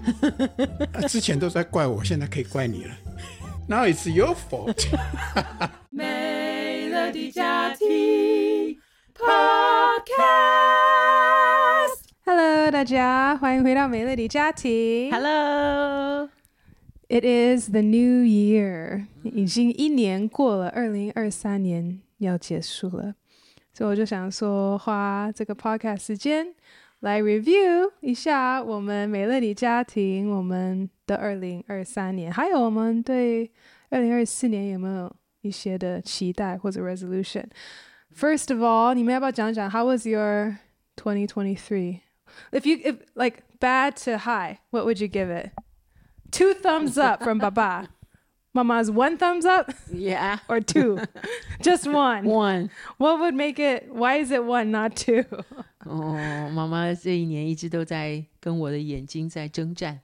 啊，之前都在怪我，现在可以怪你了。Now it's your fault。美乐的家庭 Podcast。Hello，大家欢迎回到美乐的家庭。Hello。It is the new year，已经一年过了，二零二三年要结束了，所以我就想说，花这个 podcast 时间来 review 一下我们美乐的家庭，我们的二零二三年，还有我们对二零二四年有没有一些的期待或者 resolution？First of all，你们要不要讲讲 How was your 2023？If you if like bad to high，what would you give it？Two thumbs up from Baba. Mama's one thumbs up? Yeah. Or two? Just one. One. What would make it, why is it one, not two? 哦，妈妈这一年一直都在跟我的眼睛在征战。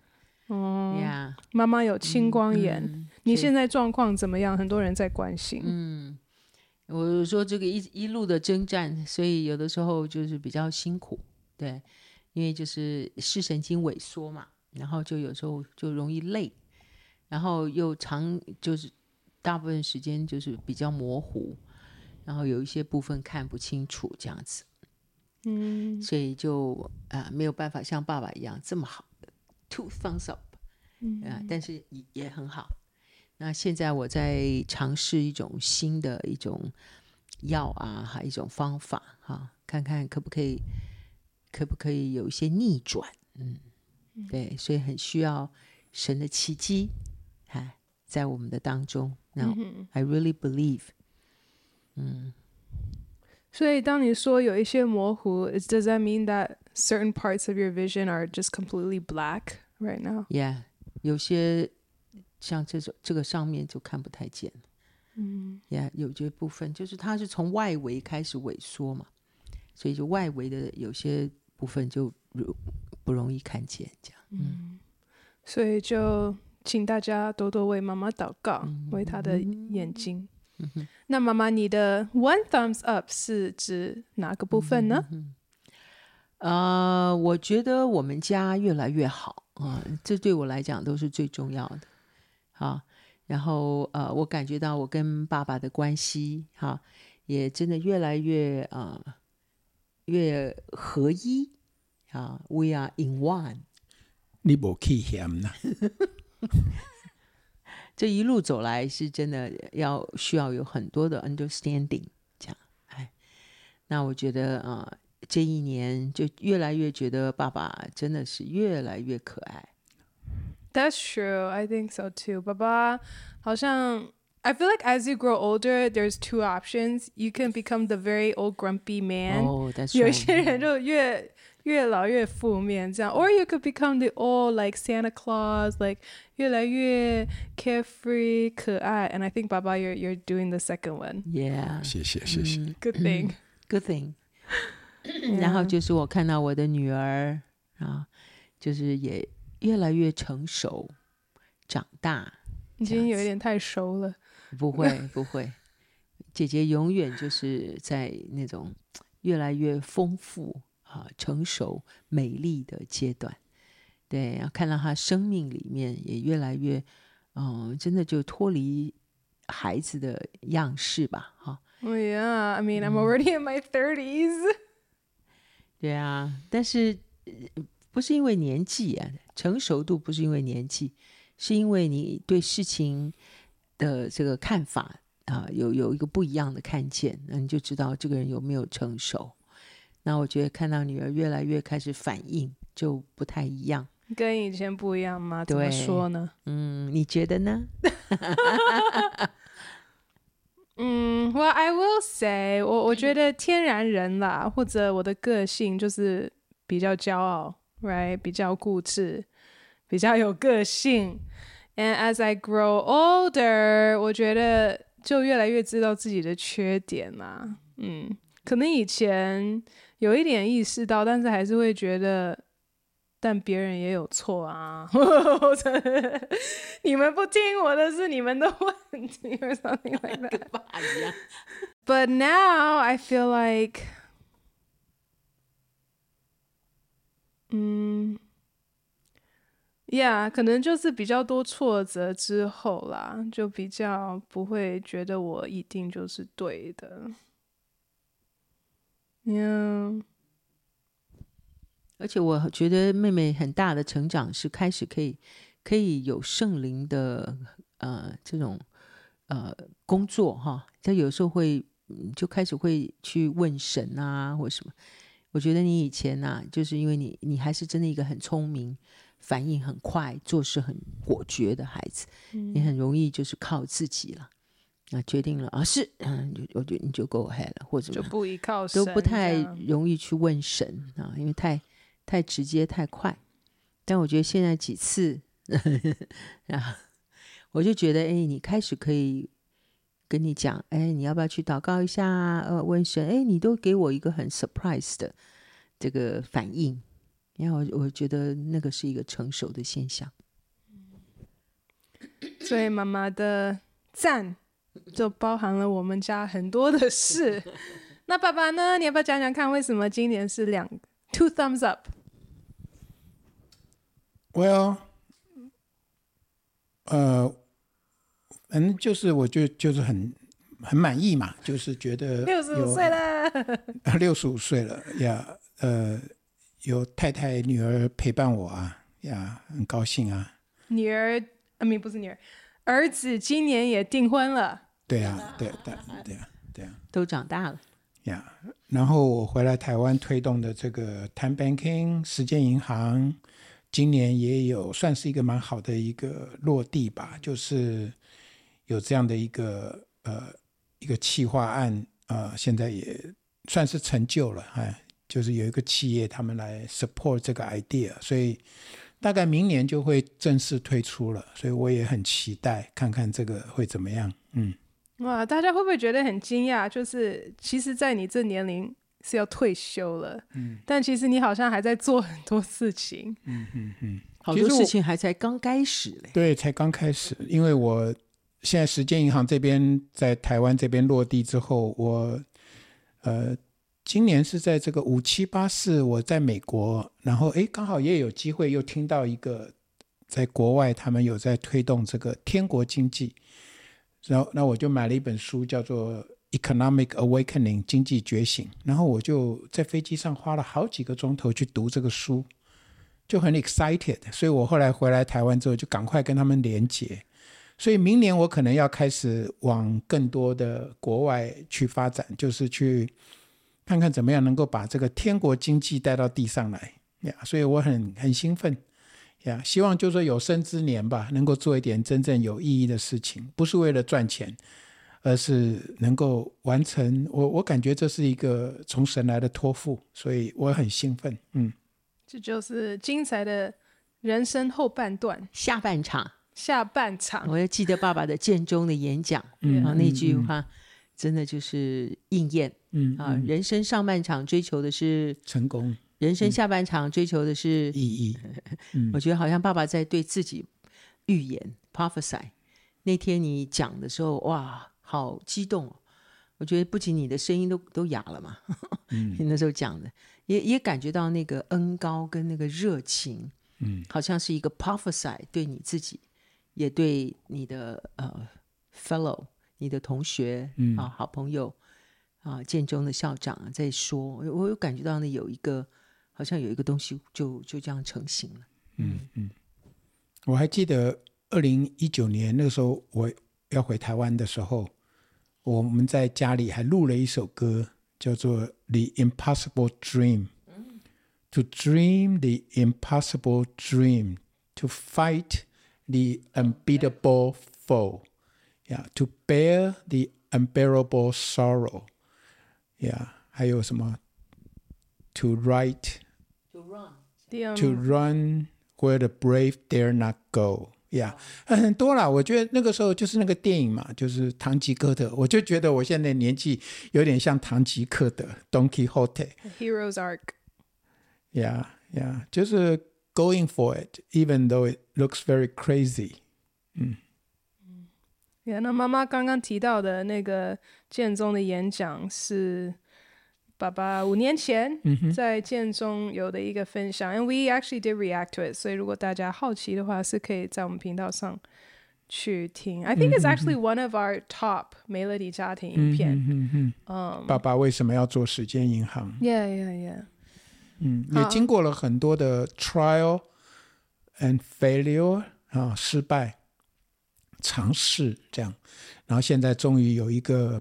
哦呀，妈妈有青光眼。嗯，你现在状况怎么样？很多人在关心。嗯，我说这个一一路的征战，所以有的时候就是比较辛苦，对，因为就是视神经萎缩嘛。然后就有时候就容易累，然后又长就是大部分时间就是比较模糊，然后有一些部分看不清楚这样子，嗯，所以就啊、呃、没有办法像爸爸一样这么好的 two thumbs up，嗯但是也也很好。那现在我在尝试一种新的一种药啊，还一种方法哈、啊，看看可不可以可不可以有一些逆转，嗯。对，所以很需要神的奇迹，哎，在我们的当中。Now、嗯、I really believe，嗯。所以当你说有一些模糊，Does that mean that certain parts of your vision are just completely black right now? Yeah，有些像这种这个上面就看不太见。嗯。Yeah，有些部分就是它是从外围开始萎缩嘛，所以就外围的有些部分就如。不容易看见，这样，嗯，所以就 请大家多多为妈妈祷告，嗯、为她的眼睛。那妈妈，你的 one thumbs up 是指哪个部分呢？嗯、呃，我觉得我们家越来越好啊、呃，这对我来讲都是最重要的。好，然后呃，我感觉到我跟爸爸的关系，哈，也真的越来越啊、呃，越合一。啊、uh,，We are in one。你不气嫌呐？这一路走来是真的要需要有很多的 understanding，这样。哎，那我觉得啊、呃，这一年就越来越觉得爸爸真的是越来越可爱。That's true, I think so too. 爸爸好像，I feel like as you grow older, there's two options. You can become the very old grumpy man. Oh, that's right. 有些人就越 越老越负面，这样，or you could become the old like Santa Claus, like 越来越 carefree 可爱。And I think 爸爸，you're you're doing the second one. Yeah，谢谢谢谢。Good thing, good thing。然后就是我看到我的女儿啊，就是也越来越成熟，长大，已经有一点太熟了。不会不会，姐姐永远就是在那种越来越丰富。啊，成熟美丽的阶段，对，然后看到他生命里面也越来越，嗯、呃，真的就脱离孩子的样式吧，哈。Oh yeah, I mean, I'm already in my thirties。对啊，但是不是因为年纪啊，成熟度不是因为年纪，是因为你对事情的这个看法啊，有有一个不一样的看见，那你就知道这个人有没有成熟。那我觉得看到女儿越来越开始反应，就不太一样，跟以前不一样吗？怎么说呢？嗯，你觉得呢？嗯，Well, I will say，我我觉得天然人啦，或者我的个性就是比较骄傲，right？比较固执，比较有个性。And as I grow older，我觉得就越来越知道自己的缺点啦。嗯，可能以前。有一点意识到，但是还是会觉得，但别人也有错啊！你们不听我的是你们的问题，or something like that。But now I feel like，嗯，，Yeah，可能就是比较多挫折之后啦，就比较不会觉得我一定就是对的。Yeah，而且我觉得妹妹很大的成长是开始可以可以有圣灵的呃这种呃工作哈，她有时候会就开始会去问神啊或什么。我觉得你以前呐、啊，就是因为你你还是真的一个很聪明、反应很快、做事很果决的孩子，嗯、你很容易就是靠自己了。那决定了啊，是嗯，我觉得你就 go ahead 了，或者就不依靠神，都不太容易去问神啊，因为太太直接太快。但我觉得现在几次 啊，我就觉得哎，你开始可以跟你讲，哎，你要不要去祷告一下？呃，问神，哎，你都给我一个很 surprise 的这个反应，然后我我觉得那个是一个成熟的现象。所以妈妈的赞。就包含了我们家很多的事。那爸爸呢？你要不要讲讲看，为什么今年是两 two thumbs up？Well，呃，反正就是我就就是很很满意嘛，就是觉得六十五岁了，六十五岁了呀，呃，有太太女儿陪伴我啊，呀，很高兴啊。女儿，啊，没不是女儿，儿子今年也订婚了。对啊，对对对啊，对啊，都长大了呀。Yeah, 然后我回来台湾推动的这个 Time Banking 时间银行，今年也有算是一个蛮好的一个落地吧，就是有这样的一个呃一个企划案呃，现在也算是成就了哎，就是有一个企业他们来 support 这个 idea，所以大概明年就会正式推出了，所以我也很期待看看这个会怎么样，嗯。哇，大家会不会觉得很惊讶？就是其实，在你这年龄是要退休了，嗯，但其实你好像还在做很多事情，嗯嗯嗯，好多事情还才刚开始嘞。对，才刚开始。因为我现在时间银行这边在台湾这边落地之后，我呃，今年是在这个五七八四，我在美国，然后哎，刚好也有机会又听到一个在国外他们有在推动这个天国经济。然后，那我就买了一本书，叫做《Economic Awakening》经济觉醒。然后我就在飞机上花了好几个钟头去读这个书，就很 excited。所以我后来回来台湾之后，就赶快跟他们连接。所以明年我可能要开始往更多的国外去发展，就是去看看怎么样能够把这个天国经济带到地上来呀。所以我很很兴奋。呀，希望就是说有生之年吧，能够做一点真正有意义的事情，不是为了赚钱，而是能够完成。我我感觉这是一个从神来的托付，所以我很兴奋。嗯，这就是精彩的人生后半段，下半场，下半场。我要记得爸爸的建中的演讲，嗯，啊，那句话真的就是应验。嗯啊，人生上半场追求的是成功。人生下半场追求的是意义。嗯、我觉得好像爸爸在对自己预言 prophesy。那天你讲的时候，哇，好激动！我觉得不仅你的声音都都哑了嘛。嗯、你那时候讲的，也也感觉到那个恩高跟那个热情。嗯，好像是一个 prophesy，对你自己，也对你的呃 fellow，你的同学、嗯、啊，好朋友啊，建中的校长在说，我有感觉到呢有一个。好像有一个东西就就这样成型了。嗯嗯，我还记得二零一九年那个时候，我要回台湾的时候，我们在家里还录了一首歌，叫做《The Impossible Dream》。To dream the impossible dream, to fight the unbeatable foe, yeah, to bear the unbearable sorrow, yeah，还有什么？To write To run where the brave dare not go，呀、yeah，很多啦。我觉得那个时候就是那个电影嘛，就是《唐吉诃德》。我就觉得我现在年纪有点像唐吉诃德 （Don Quixote）。Hero's arc。呀呀，就是 going for it，even though it looks very crazy。嗯。呀，那妈妈刚刚提到的那个建中的演讲是。 爸爸五年前在建中有的一个分享、mm hmm.，and we actually did react to it。所以如果大家好奇的话，是可以在我们频道上去听。I think it's actually one of our top 美乐蒂家庭影片。嗯嗯嗯。爸爸为什么要做时间银行？Yeah, yeah, yeah。嗯，也经过了很多的 trial and failure 啊，失败、尝试这样，然后现在终于有一个。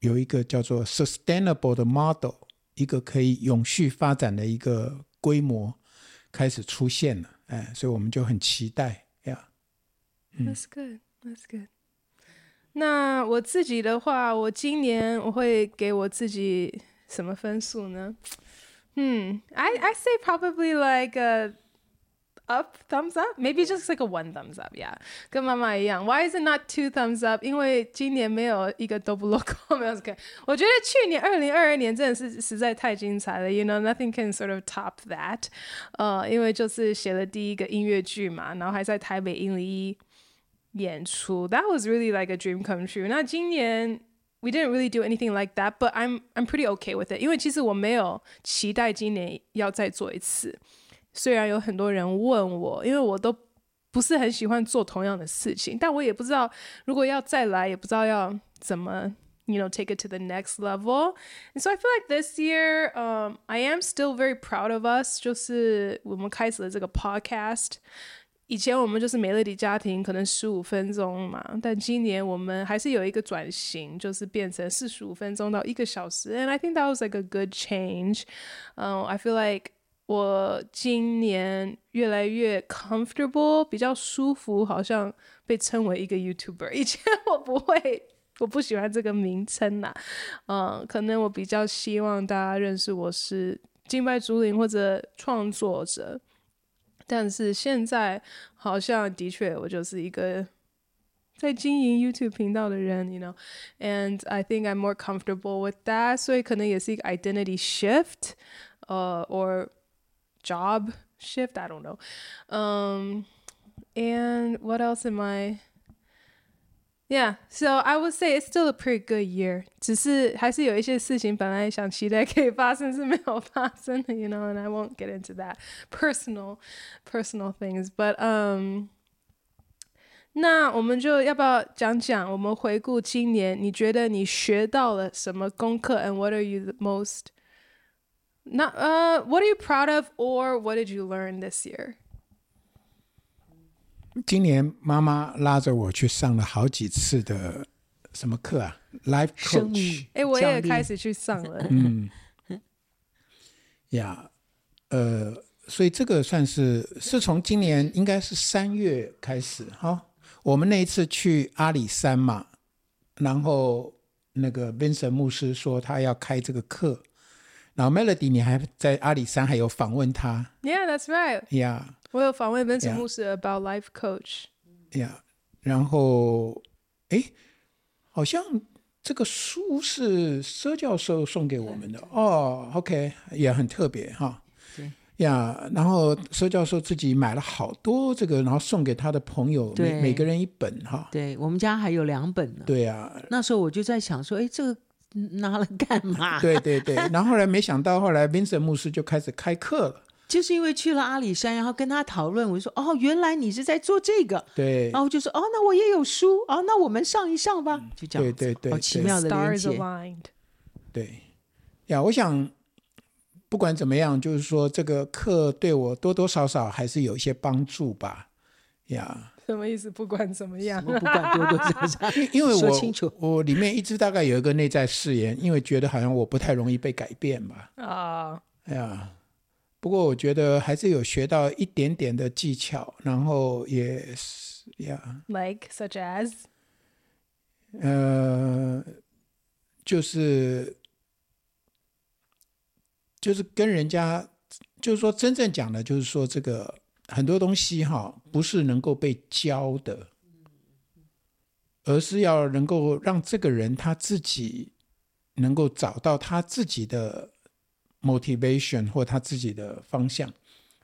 有一个叫做 sustainable 的 model，一个可以永续发展的一个规模开始出现了，哎，所以我们就很期待呀。That's good, that's good。那我自己的话，我今年我会给我自己什么分数呢？嗯，I I say probably like a Up, thumbs up, maybe just like a one thumbs up, yeah，跟妈妈一样。Why is it not two thumbs up？因为今年没有一个都不落空，没有 OK。我觉得去年二零二二年真的是实在太精彩了，You know, nothing can sort of top that。呃，因为就是写了第一个音乐剧嘛，然后还在台北一零一演出，That was really like a dream come true。那今年 we didn't really do anything like that, but I'm I'm pretty okay with it。因为其实我没有期待今年要再做一次。 虽然有很多人问我，因为我都不是很喜欢做同样的事情，但我也不知道如果要再来，也不知道要怎么，you know, take it to the next level. And so I feel like this year, um, I am still very proud of us. 就是我们开始了这个 podcast，以前我们就是美乐蒂家庭，可能十五分钟嘛，但今年我们还是有一个转型，就是变成四十五分钟到一个小时。And I think that was like a good change. Um, I feel like 我今年越来越 comfortable，比较舒服，好像被称为一个 YouTuber。以前我不会，我不喜欢这个名称呐。嗯，可能我比较希望大家认识我是敬拜主灵或者创作者。但是现在好像的确，我就是一个在经营 YouTube 频道的人，you know，and I think I'm more comfortable with that。所以可能也是一个 identity shift，呃，or job shift. I don't know. Um, and what else am I? Yeah, so I would say it's still a pretty good year. 只是还是有一些事情本来想期待可以发生是没有发生的，you know, and I won't get into that personal, personal things. But um, 那我们就要不要讲讲？我们回顾今年，你觉得你学到了什么功课？And what are you the most 那呃、uh,，What are you proud of, or what did you learn this year？今年妈妈拉着我去上了好几次的什么课啊？Life Coach。哎，我也开始去上了。嗯。呀，yeah, 呃，所以这个算是是从今年应该是三月开始哈。我们那一次去阿里山嘛，然后那个 Vincent 牧师说他要开这个课。然后 Melody，你还在阿里山还有访问他？Yeah, that's right. Yeah，我有访问 Vincent 牧师 about life coach. Yeah，然后哎，好像这个书是佘教授送给我们的哦。OK，也很特别哈。呀，然后佘教授自己买了好多这个，然后送给他的朋友，每每个人一本哈。对，我们家还有两本呢。对呀，那时候我就在想说，哎，这个。拿了干嘛？对对对，然后后来没想到，后来 Vincent 牧师就开始开课了，就是因为去了阿里山，然后跟他讨论，我就说哦，原来你是在做这个，对，然后就说哦，那我也有书，哦，那我们上一上吧，就这样，对对对，好奇妙的连接，对。呀，我想不管怎么样，就是说这个课对我多多少少还是有一些帮助吧，呀。什么意思？不管怎么样，么不管多多少少，因为我我里面一直大概有一个内在誓言，因为觉得好像我不太容易被改变吧。啊，oh. 哎呀，不过我觉得还是有学到一点点的技巧，然后也是呀。Like such as，呃，就是就是跟人家，就是说真正讲的，就是说这个。很多东西哈，不是能够被教的，而是要能够让这个人他自己能够找到他自己的 motivation 或他自己的方向，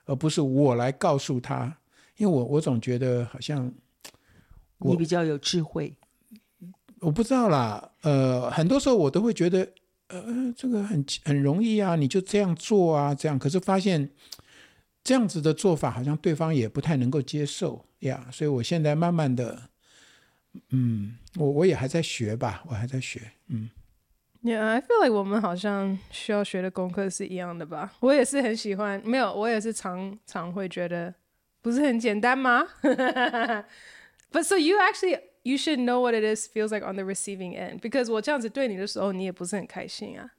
而不是我来告诉他。因为我我总觉得好像我你比较有智慧，我不知道啦。呃，很多时候我都会觉得，呃，这个很很容易啊，你就这样做啊，这样。可是发现这样子的做法好像对方也不太能够接受呀，所以我现在慢慢的，嗯，我我也还在学吧，我还在学，嗯。Yeah, I feel like 我们好像需要学的功课是一样的吧？我也是很喜欢，没有，我也是常常会觉得不是很简单吗？But so you actually you should know what it is feels like on the receiving end because 我这样子对你的时候，你也不是很开心啊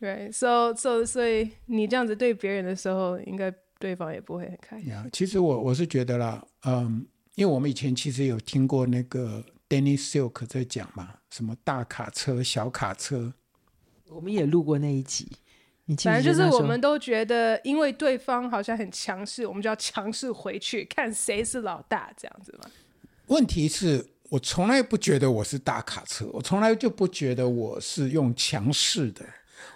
，right? So so 所以你这样子对别人的时候，应该对方也不会很开心。Yeah, 其实我我是觉得啦，嗯，因为我们以前其实有听过那个。Danny Silk 在讲嘛，什么大卡车、小卡车，我们也录过那一集。反正就是我们都觉得，因为对方好像很强势，我们就要强势回去，看谁是老大，这样子嘛。问题是我从来不觉得我是大卡车，我从来就不觉得我是用强势的。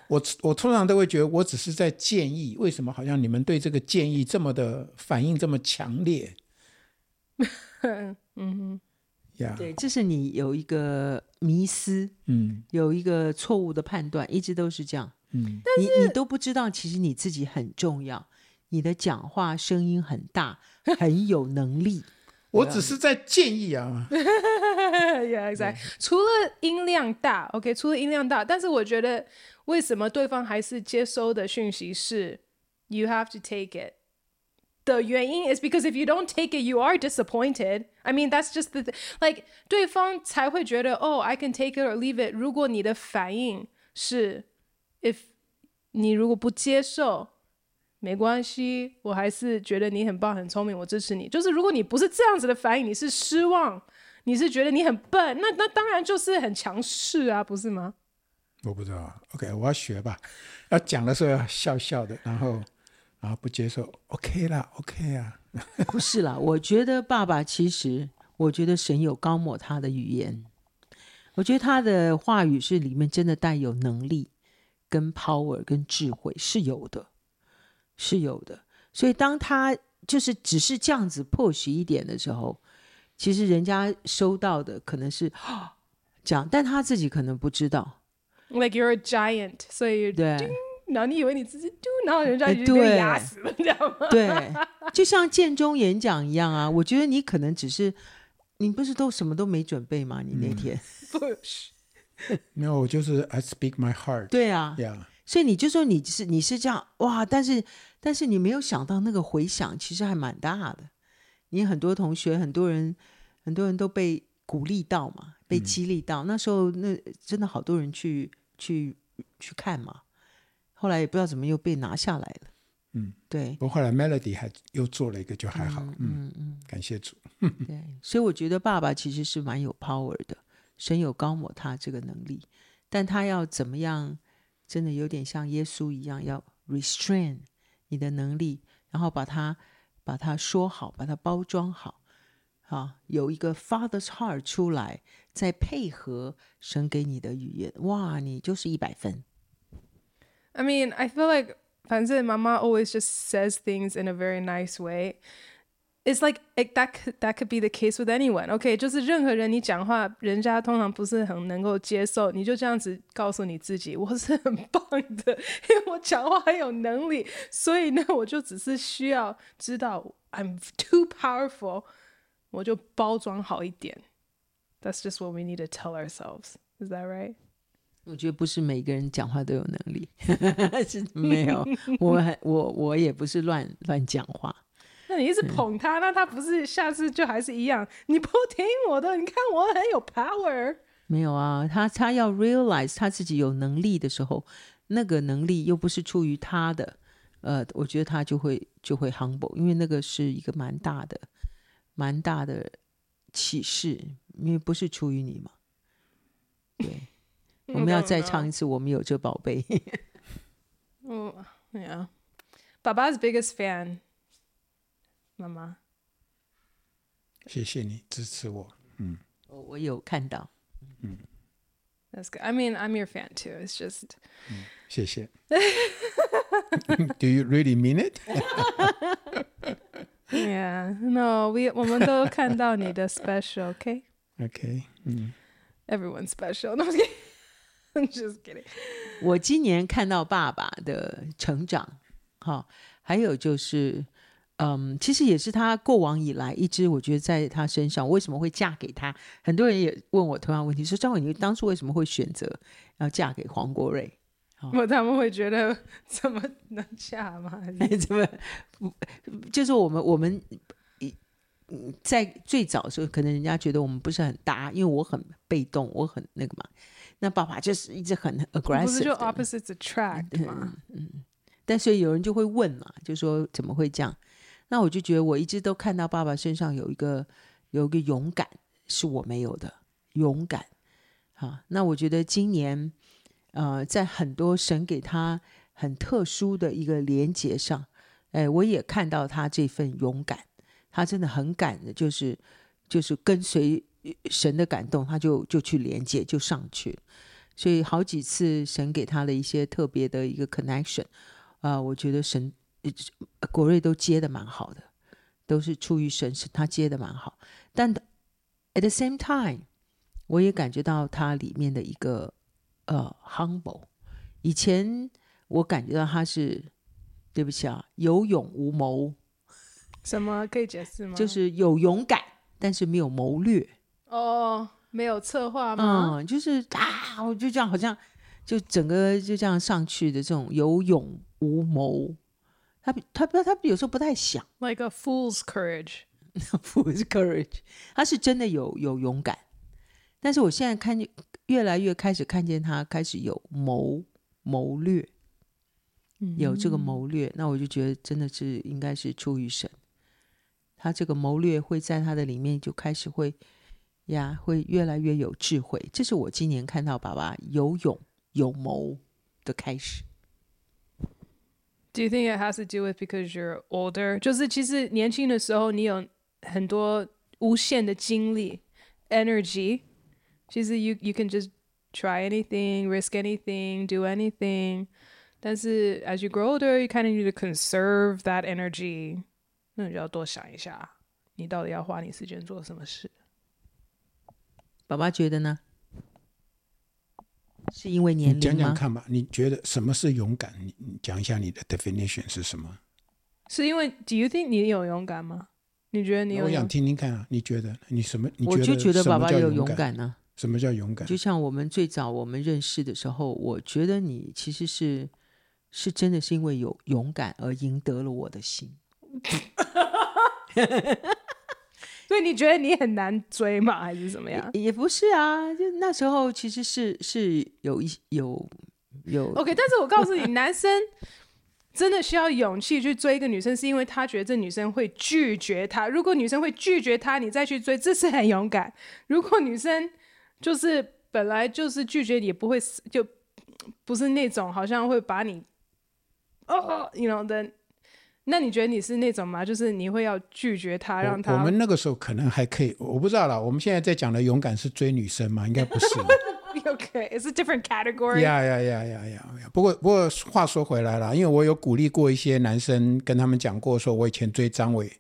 我我通常都会觉得，我只是在建议。为什么好像你们对这个建议这么的反应这么强烈？嗯哼。Yeah. 对，这是你有一个迷思，嗯，有一个错误的判断，一直都是这样，嗯，你你都不知道，其实你自己很重要，你的讲话声音很大，很有能力。我只是在建议啊，Yeah, exactly. 除了音量大，OK，除了音量大，但是我觉得为什么对方还是接收的讯息是 You have to take it。的原因 is because if you don't take it, you are disappointed. I mean, that's just the th like 对方才会觉得 oh, I can take it or leave it. 如果你的反应是 if 你如果不接受，没关系，我还是觉得你很棒、很聪明，我支持你。就是如果你不是这样子的反应，你是失望，你是觉得你很笨，那那当然就是很强势啊，不是吗？我不知道，OK，我要学吧。要讲的时候要笑笑的，然后。然后，不接受，OK 啦，OK 啊，不是啦，我觉得爸爸其实，我觉得神有高抹他的语言，我觉得他的话语是里面真的带有能力、跟 power、跟智慧是有的，是有的。所以当他就是只是这样子 push 一点的时候，其实人家收到的可能是 这样，但他自己可能不知道。Like you're a giant，所以对。然后你以为你自己嘟，然后人家已经被压死了，这样吗？对，就像建中演讲一样啊。我觉得你可能只是，你不是都什么都没准备吗？你那天不是，没有，我就是 I speak my heart。对啊，Yeah。所以你就说你是你是这样哇，但是但是你没有想到那个回响其实还蛮大的。你很多同学很多人很多人都被鼓励到嘛，被激励到。嗯、那时候那真的好多人去去去看嘛。后来也不知道怎么又被拿下来了，嗯，对。不过后来 Melody 还又做了一个，就还好，嗯嗯嗯，感谢主。对，所以我觉得爸爸其实是蛮有 power 的，神有高抹他这个能力，但他要怎么样，真的有点像耶稣一样，要 restrain 你的能力，然后把它把它说好，把它包装好，啊，有一个 Father's heart 出来，再配合神给你的语言，哇，你就是一百分。I mean, I feel like 反正妈妈 always just says things in a very nice way. It's like it, that could, that could be the case with anyone. OK，就是任何人你讲话，人家通常不是很能够接受，你就这样子告诉你自己，我是很棒的，因为我讲话很有能力，所以呢，我就只是需要知道 I'm too powerful， 我就包装好一点。That's just what we need to tell ourselves. Is that right? 我觉得不是每个人讲话都有能力，是 没有。我我我也不是乱乱讲话。那你一直捧他，嗯、那他不是下次就还是一样？你不听我的，你看我很有 power。没有啊，他他要 realize 他自己有能力的时候，那个能力又不是出于他的，呃，我觉得他就会就会 humble，因为那个是一个蛮大的蛮大的启示，因为不是出于你嘛，对。我们要再唱一次，我们有这宝贝。嗯，爸爸 's biggest fan，妈妈，谢谢你支持我。嗯，我我有看到。嗯，That's good. I mean, I'm your fan too. It's just，嗯，谢谢。Do you really mean it? Yeah. No, we 我们都看到你的 special. Okay. Okay. 嗯。Everyone's special. No, I'm kidding. Just kidding。我今年看到爸爸的成长，哈，还有就是，嗯，其实也是他过往以来一直，我觉得在他身上，为什么会嫁给他？很多人也问我同样问题，说张伟，你当初为什么会选择要嫁给黄国瑞？我他们会觉得怎么能嫁吗？怎么？就是我们我们在最早的时候，可能人家觉得我们不是很搭，因为我很被动，我很那个嘛。那爸爸就是一直很 aggressive，不是就 opposites attract 吗？嗯，嗯。但所以有人就会问嘛，就说怎么会这样？那我就觉得我一直都看到爸爸身上有一个有一个勇敢，是我没有的勇敢。好，那我觉得今年。呃，在很多神给他很特殊的一个连接上，哎，我也看到他这份勇敢，他真的很敢的，就是就是跟随神的感动，他就就去连接，就上去。所以好几次神给他的一些特别的一个 connection，啊、呃，我觉得神呃国瑞都接的蛮好的，都是出于神，是他接的蛮好。但 at the same time，我也感觉到他里面的一个。呃、uh，humble，以前我感觉到他是，对不起啊，有勇无谋。什么可以解释吗？就是有勇敢，但是没有谋略。哦，oh, 没有策划吗？嗯，就是啊，我就这样，好像就整个就这样上去的这种有勇无谋。他他他他有时候不太想，like a fool's courage，fool's courage，他是真的有有勇敢。但是我现在看见。越来越开始看见他开始有谋谋略，有这个谋略，那我就觉得真的是应该是出于神。他这个谋略会在他的里面就开始会呀，会越来越有智慧。这是我今年看到爸爸有勇有谋的开始。Do you think it has to do with because you're older？就是其实年轻的时候你有很多无限的精力，energy。其实 you you can just try anything, risk anything, do anything，但是 as you grow older, you kind of need to conserve that energy。那你就要多想一下，你到底要花你时间做什么事？爸爸觉得呢？是因为年龄吗？讲讲看吧，你觉得什么是勇敢？你你讲一下你的 definition 是什么？是因为 Do you think 你有勇敢吗？你觉得你有？我想听听看啊，你觉得你什么？你觉得我就觉得爸爸有勇敢呢、啊。什么叫勇敢？就像我们最早我们认识的时候，我觉得你其实是是真的是因为有勇敢而赢得了我的心。所以你觉得你很难追吗？还是怎么样？也，也不是啊，就那时候其实是是有一有有。OK，但是我告诉你，男生真的需要勇气去追一个女生，是因为他觉得这女生会拒绝他。如果女生会拒绝他，你再去追，这是很勇敢。如果女生就是本来就是拒绝，也不会就不是那种好像会把你哦，you know 的。那你觉得你是那种吗？就是你会要拒绝他，让他。我们那个时候可能还可以，我不知道啦。我们现在在讲的勇敢是追女生吗？应该不是。OK，it's a different category。呀呀呀呀呀！不过不过话说回来了，因为我有鼓励过一些男生，跟他们讲过，说我以前追张伟，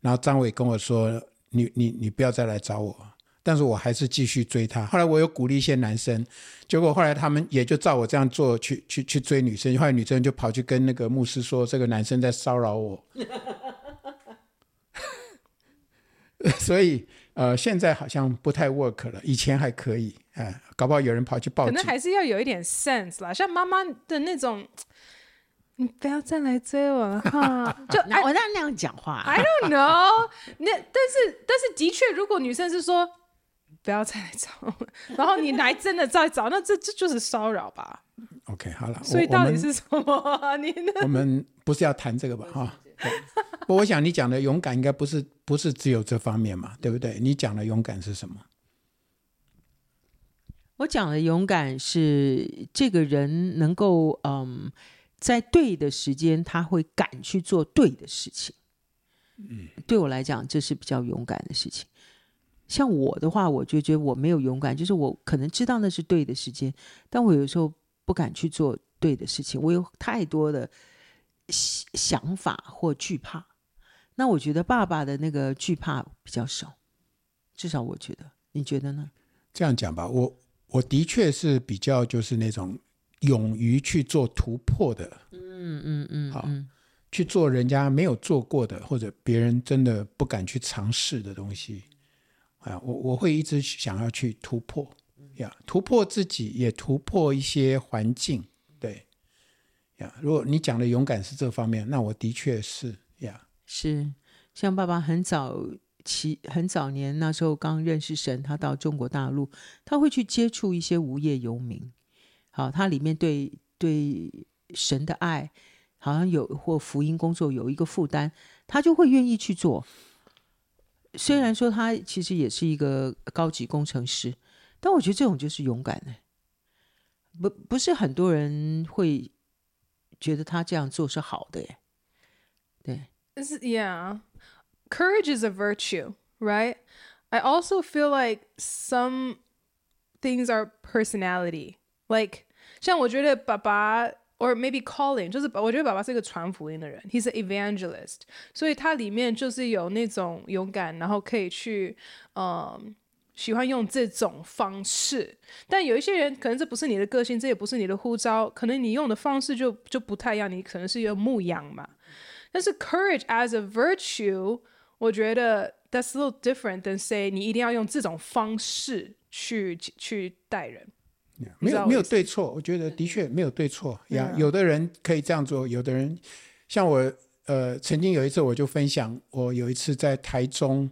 然后张伟跟我说：“你你你不要再来找我。”但是我还是继续追他。后来我有鼓励一些男生，结果后来他们也就照我这样做去去去追女生。后来女生就跑去跟那个牧师说，这个男生在骚扰我。所以呃，现在好像不太 work 了，以前还可以。哎、呃，搞不好有人跑去报警。可能还是要有一点 sense 啦，像妈妈的那种，你不要再来追我了哈。就我那那样讲话，I don't know 那。那但是但是的确，如果女生是说。不要再来找我，然后你来真的再找，那这这就是骚扰吧？OK，好了，所以到底是什么？你我们不是要谈这个吧？哈，不，我想你讲的勇敢应该不是不是只有这方面嘛，对不对？你讲的勇敢是什么？我讲的勇敢是这个人能够嗯，在对的时间他会敢去做对的事情。嗯，对我来讲，这是比较勇敢的事情。像我的话，我就觉得我没有勇敢，就是我可能知道那是对的时间，但我有时候不敢去做对的事情，我有太多的想法或惧怕。那我觉得爸爸的那个惧怕比较少，至少我觉得，你觉得呢？这样讲吧，我我的确是比较就是那种勇于去做突破的，嗯嗯嗯，好嗯去做人家没有做过的，或者别人真的不敢去尝试的东西。啊，我我会一直想要去突破，呀，突破自己，也突破一些环境，对，呀。如果你讲的勇敢是这方面，那我的确是呀。是，像爸爸很早期很早年那时候刚认识神，他到中国大陆，他会去接触一些无业游民。好，他里面对对神的爱，好像有或福音工作有一个负担，他就会愿意去做。虽然说他其实也是一个高级工程师，但我觉得这种就是勇敢的，不不是很多人会觉得他这样做是好的耶。对 is, yeah, courage is a virtue, right? I also feel like some things are personality, like 像我觉得爸爸。Or maybe calling，就是我觉得爸爸是一个传福音的人，He's an evangelist，所以他里面就是有那种勇敢，然后可以去，嗯，喜欢用这种方式。但有一些人可能这不是你的个性，这也不是你的呼召，可能你用的方式就就不太一样。你可能是一个牧羊嘛，但是 courage as a virtue，我觉得 that's a little different than say 你一定要用这种方式去去带人。没有没有对错，我觉得的确没有对错呀。有的人可以这样做，有的人像我，呃，曾经有一次我就分享，我有一次在台中，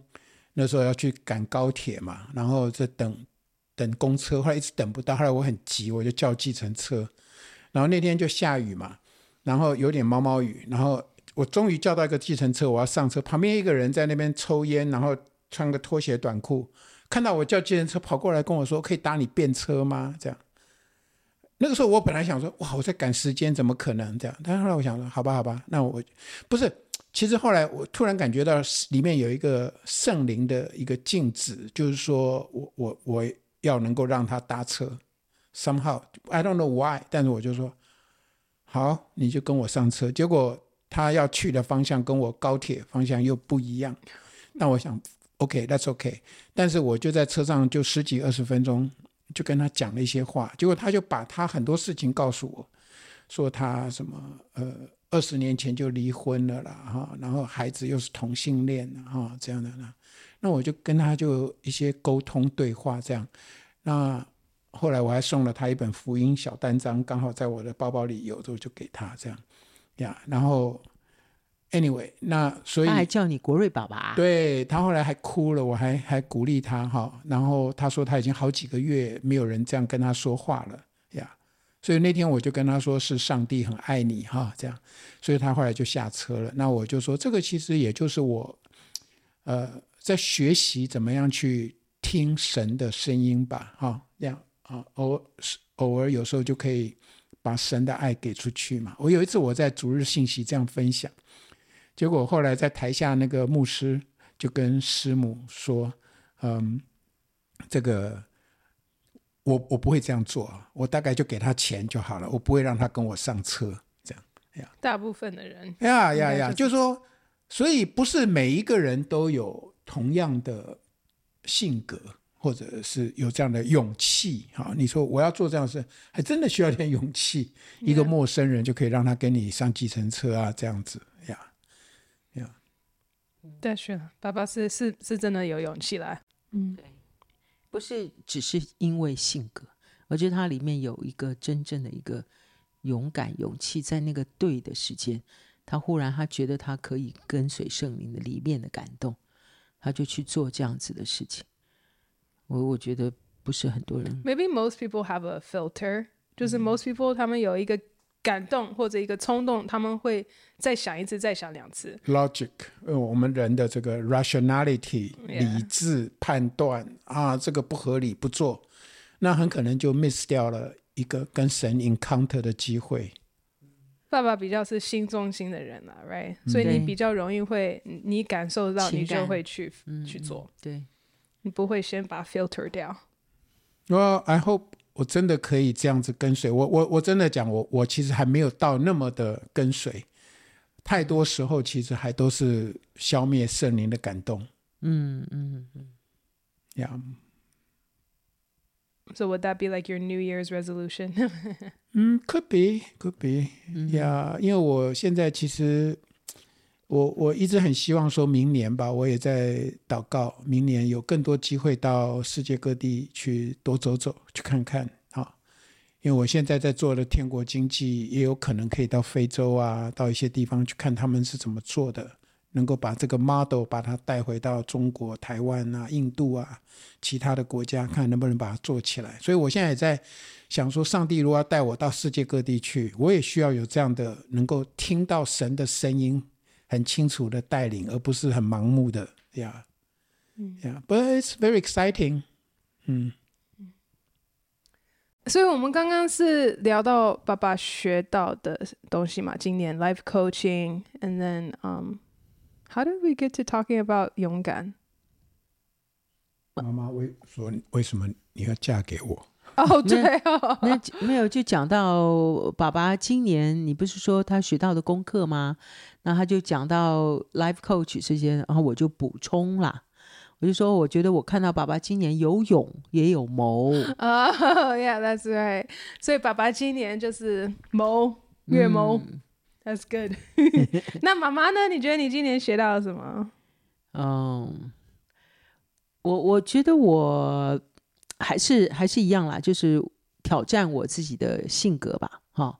那时候要去赶高铁嘛，然后在等等公车，后来一直等不到，后来我很急，我就叫计程车，然后那天就下雨嘛，然后有点毛毛雨，然后我终于叫到一个计程车，我要上车，旁边一个人在那边抽烟，然后穿个拖鞋短裤。看到我叫计程车跑过来跟我说：“可以搭你便车吗？”这样，那个时候我本来想说：“哇，我在赶时间，怎么可能这样？”但是后来我想说：“好吧，好吧，那我不是。”其实后来我突然感觉到里面有一个圣灵的一个镜子，就是说我我我要能够让他搭车。Somehow I don't know why，但是我就说：“好，你就跟我上车。”结果他要去的方向跟我高铁方向又不一样。那我想。OK，that's OK。但是我就在车上就十几二十分钟，就跟他讲了一些话。结果他就把他很多事情告诉我，说他什么呃二十年前就离婚了啦哈，然后孩子又是同性恋哈这样的呢。那我就跟他就一些沟通对话这样。那后来我还送了他一本福音小单张，刚好在我的包包里有，就就给他这样呀。然后。Anyway，那所以他还叫你国瑞爸爸，对，他后来还哭了，我还还鼓励他哈。然后他说他已经好几个月没有人这样跟他说话了呀。所以那天我就跟他说是上帝很爱你哈，这样。所以他后来就下车了。那我就说这个其实也就是我呃在学习怎么样去听神的声音吧哈，这样啊，偶尔偶尔有时候就可以把神的爱给出去嘛。我有一次我在逐日信息这样分享。结果后来在台下，那个牧师就跟师母说：“嗯，这个我我不会这样做，我大概就给他钱就好了，我不会让他跟我上车。”这样呀，大部分的人呀呀呀，就是说，所以不是每一个人都有同样的性格，或者是有这样的勇气。哈，你说我要做这样的事，还真的需要点勇气。一个陌生人就可以让他跟你上计程车啊，这样子。对，是爸爸是是是真的有勇气来，嗯，对，不是只是因为性格，我觉得他里面有一个真正的一个勇敢、勇气，在那个对的时间，他忽然他觉得他可以跟随圣灵的里面的感动，他就去做这样子的事情。我我觉得不是很多人，Maybe most people have a filter，就是 most people 他们有一个。感动或者一个冲动，他们会再想一次，再想两次。Logic，呃，我们人的这个 rationality，理智判断啊，这个不合理不做，那很可能就 miss 掉了一个跟神 encounter 的机会。爸爸比较是心中心的人啊，right？、嗯、所以你比较容易会，你感受到，你就会去去做。嗯、对，你不会先把 filter 掉。Well, I hope. 我真的可以这样子跟随我，我我真的讲，我我其实还没有到那么的跟随，太多时候其实还都是消灭圣灵的感动。嗯嗯嗯，呀，So would that be like your New Year's resolution? 嗯，could be，could be，呀、嗯，yeah, 因为我现在其实我我一直很希望说明年吧，我也在祷告，明年有更多机会到世界各地去多走走，去看看啊。因为我现在在做的天国经济，也有可能可以到非洲啊，到一些地方去看他们是怎么做的。能够把这个 model 把它带回到中国、台湾啊、印度啊，其他的国家，看能不能把它做起来。所以我现在也在想说，上帝如果要带我到世界各地去，我也需要有这样的能够听到神的声音，很清楚的带领，而不是很盲目的呀。呀，But it's very exciting。嗯。所以我们刚刚是聊到爸爸学到的东西嘛，今年 life coaching，and then um。How did we get to talking about 勇敢？妈妈为说为什么你要嫁给我？哦、oh，对哦，那没有就讲到爸爸今年，你不是说他学到的功课吗？那他就讲到 life coach 这些，然后我就补充啦，我就说我觉得我看到爸爸今年有勇也有谋啊、oh，Yeah，that's right。所以爸爸今年就是谋越谋。嗯 That's good 那妈妈呢？你觉得你今年学到了什么？嗯，我我觉得我还是还是一样啦，就是挑战我自己的性格吧。哈，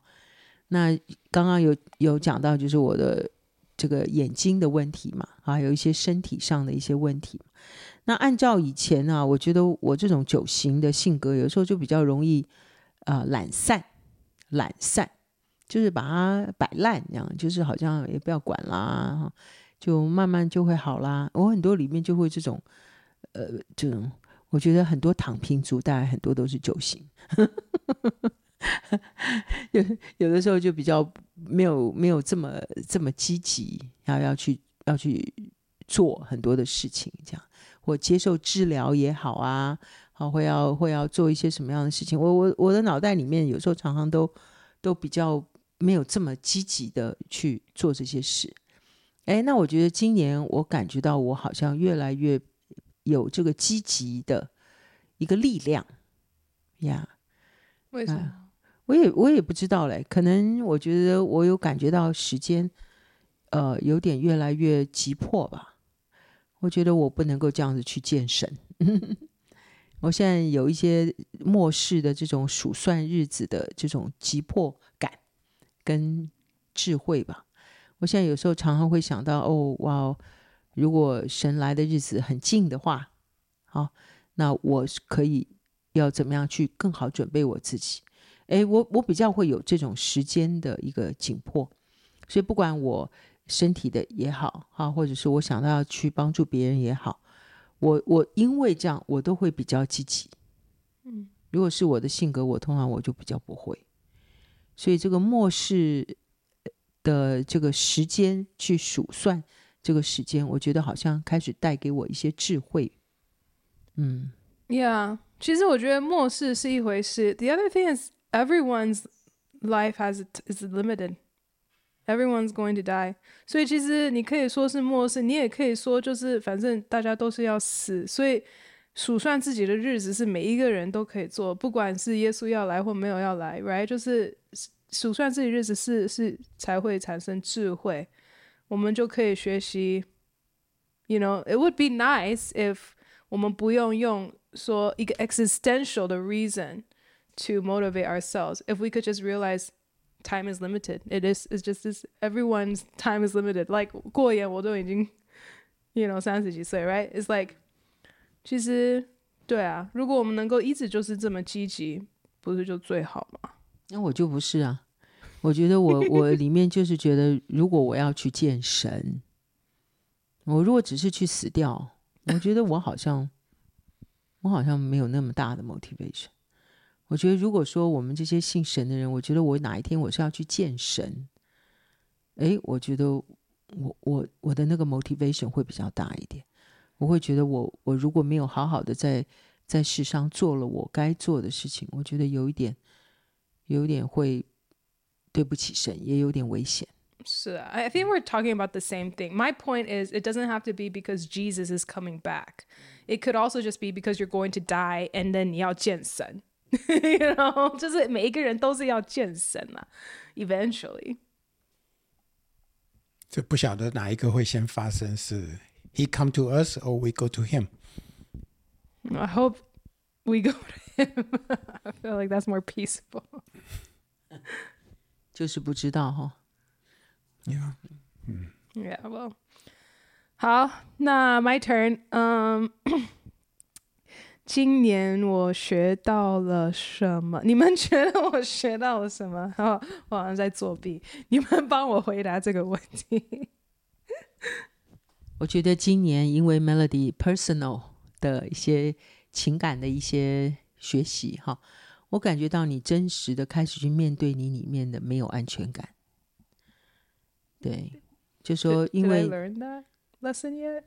那刚刚有有讲到，就是我的这个眼睛的问题嘛，还有一些身体上的一些问题。那按照以前、啊，我觉得我这种九型的性格，有时候就比较容易啊、懒散，懒散。就是把它摆烂，这样就是好像也不要管啦，就慢慢就会好啦。我很多里面就会这种，呃，这种我觉得很多躺平族，大概很多都是九型，有有的时候就比较没有没有这么这么积极，然后要去要去做很多的事情，这样或接受治疗也好啊，好会要会要做一些什么样的事情。我我我的脑袋里面有时候常常都都比较。没有这么积极的去做这些事，哎，那我觉得今年我感觉到我好像越来越有这个积极的一个力量呀。为什么？我也我也不知道嘞，可能我觉得我有感觉到时间，呃，有点越来越急迫吧。我觉得我不能够这样子去见神。我现在有一些末世的这种数算日子的这种急迫感。跟智慧吧，我现在有时候常常会想到，哦，哇，如果神来的日子很近的话，好，那我可以要怎么样去更好准备我自己？诶，我我比较会有这种时间的一个紧迫，所以不管我身体的也好，哈，或者是我想到要去帮助别人也好，我我因为这样，我都会比较积极。嗯，如果是我的性格，我通常我就比较不会。所以这个末世的这个时间去数算这个时间，我觉得好像开始带给我一些智慧。嗯，Yeah，其实我觉得末世是一回事。The other thing is everyone's life has is limited. Everyone's going to die. 所以其实你可以说是末世，你也可以说就是反正大家都是要死。所以数算自己的日子是每一个人都可以做，不管是耶稣要来或没有要来，right？就是。数算自己日子是是才会产生智慧，我们就可以学习。You know, it would be nice if 我们不用用说一个 existential 的 reason to motivate ourselves. If we could just realize time is limited, it is. It's just this. Everyone's time is limited. Like 过眼我都已经，you know，三十几岁，right? It's like，其实对啊，如果我们能够一直就是这么积极，不是就最好吗？那我就不是啊，我觉得我我里面就是觉得，如果我要去见神，我如果只是去死掉，我觉得我好像我好像没有那么大的 motivation。 我觉得如果说我们这些信神的人，我觉得我哪一天我是要去见神，诶，我觉得我我我的那个 motivation 会比较大一点。我会觉得我我如果没有好好的在在世上做了我该做的事情，我觉得有一点。有点会对不起神，也有点危险。 是啊，I think we're talking about the same thing. My point is, it doesn't have to be because Jesus is coming back. It could also just be because you're going to die and then 你要见神。 you know，就是每一个人都是要见神啊，eventually。这不晓得哪一个会先发生，是 He come to us or we go to him? I hope we go to him. I feel like that's more peaceful. 就是不知道哈。Yeah. Yeah. Well. 好，那 my turn。嗯， 今年我学到了什么？你们觉得我学到了什么？哦，我好像在作弊。你们帮我回答这个问题。我觉得今年因为 Melody personal 的一些情感的一些学习，哈，我感觉到你真实的开始去面对你里面的没有安全感。对，就说因为 Did I learn that lesson yet?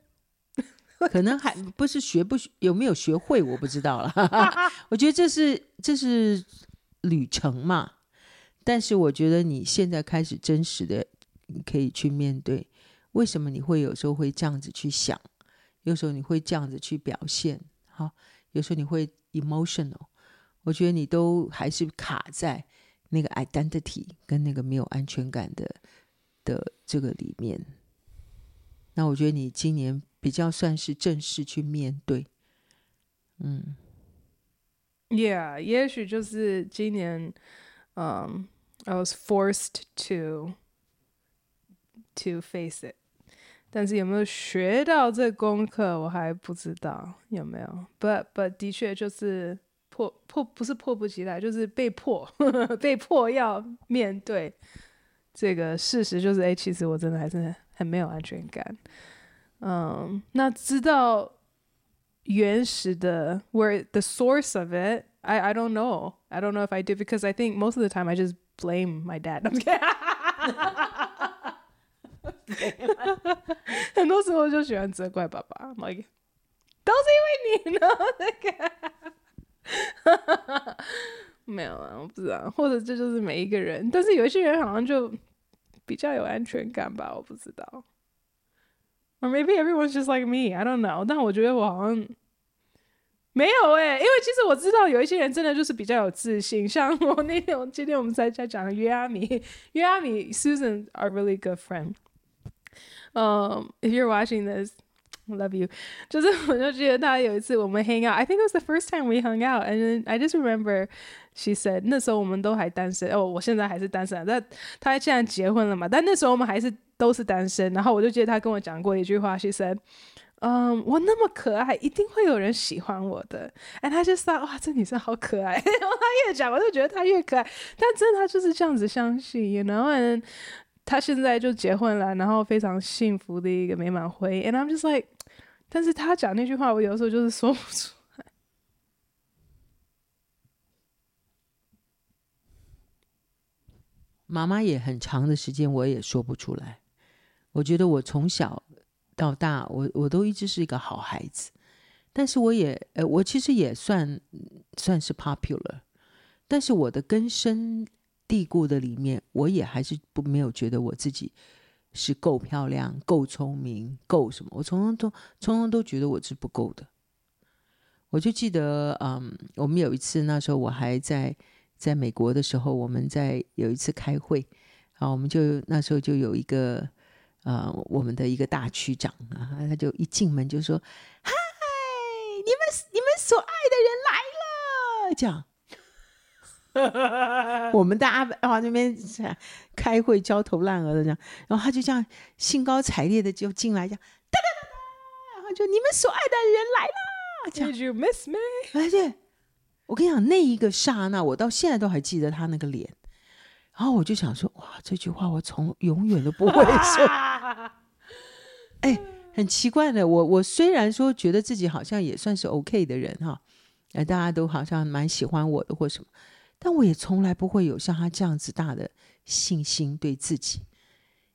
可能还不是学不有没有学会，我不知道了。我觉得这是这是旅程嘛，但是我觉得你现在开始真实的，你可以去面对。为什么你会有时候会这样子去想？有时候你会这样子去表现，哈，有时候你会 emotional。我觉得你都还是卡在那个 identity 跟那个没有安全感的的这个里面。那我觉得你今年比较算是正式去面对，嗯，Yeah，也许就是今年，嗯、，I was forced to to face it。但是有没有学到这功课，我还不知道有没有。But but 的确就是迫迫不是迫不及待，就是被迫 被迫要面对这个事实，就是哎，其实我真的还是很没有安全感。嗯，那知道原始的 where the source of it, I I don't know. I don't know if I do because I think most of the time I just blame my dad. I'm kidding. 很多时候就喜欢责怪爸爸，I'm like 都是因为你呢，那个没有啊，我不知道，或者这就是每一个人，但是有一些人好像就 比较有安全感吧，我不知道，or maybe everyone's just like me，I don't know，但我觉得我好像没有诶、欸，因为其实我知道有一些人真的就是比较有自信，像我那天，今天我们在在讲约阿米，约阿米 Susan are really good friend。嗯、um,，if you're watching this，I love you。就是我就记得他有一次我们 hang out，I think it was the first time we hung out，and I just remember she said 那时候我们都还单身，哦，我现在还是单身，但他现在结婚了嘛，但那时候我们还是都是单身。然后我就记得他跟我讲过一句话，she said，嗯、我那么可爱，一定会有人喜欢我的。And 他就说，哇，这女生好可爱。然后他越讲，我就觉得他越可爱。但真的他就是这样子相信，you know，and 他现在就结婚了，然后非常幸福的一个美满婚姻。And I'm just like，但是他讲那句话，我有时候就是说不出来。妈妈也很长的时间，我也说不出来。我觉得我从小到大，我我都一直是一个好孩子，但是我也呃，我其实也算算是 popular，但是我的根深。蒂固的里面，我也还是不没有觉得我自己是够漂亮、够聪明、够什么。我从来都从来都觉得我是不够的。我就记得，嗯，我们有一次那时候我还在在美国的时候，我们在有一次开会，啊，我们就那时候就有一个呃，我们的一个大区长啊，他就一进门就说：“嗨，你们你们所爱的人来了。”这样。我们大家往那边开会焦头烂额的这样，然后他就这样兴高采烈的就进来，这样哒哒哒哒，然后就你们所爱的人来了。Did you miss me？而且我跟你讲，那一个刹那，我到现在都还记得他那个脸。然后我就想说，哇，这句话我从永远都不会说。哎，很奇怪的，我我虽然说觉得自己好像也算是 OK 的人哈，哎，大家都好像蛮喜欢我的或什么。但我也从来不会有像他这样子大的信心对自己。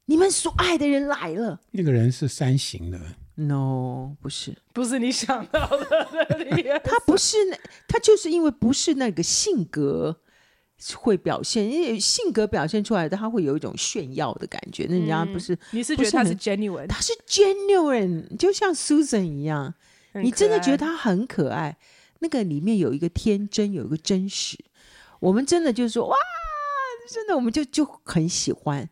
你们所爱的人来了。那个人是三型的。No，不是，不是你想到的。他不是那，他就是因为不是那个性格，会表现，因为性格表现出来的，他会有一种炫耀的感觉。那人家不是，嗯、你是觉得他是 genuine，他是 genuine，就像 Susan 一样，你真的觉得他很可爱。那个里面有一个天真，有一个真实。我们真的就是说，哇，真的，我们就就很喜欢。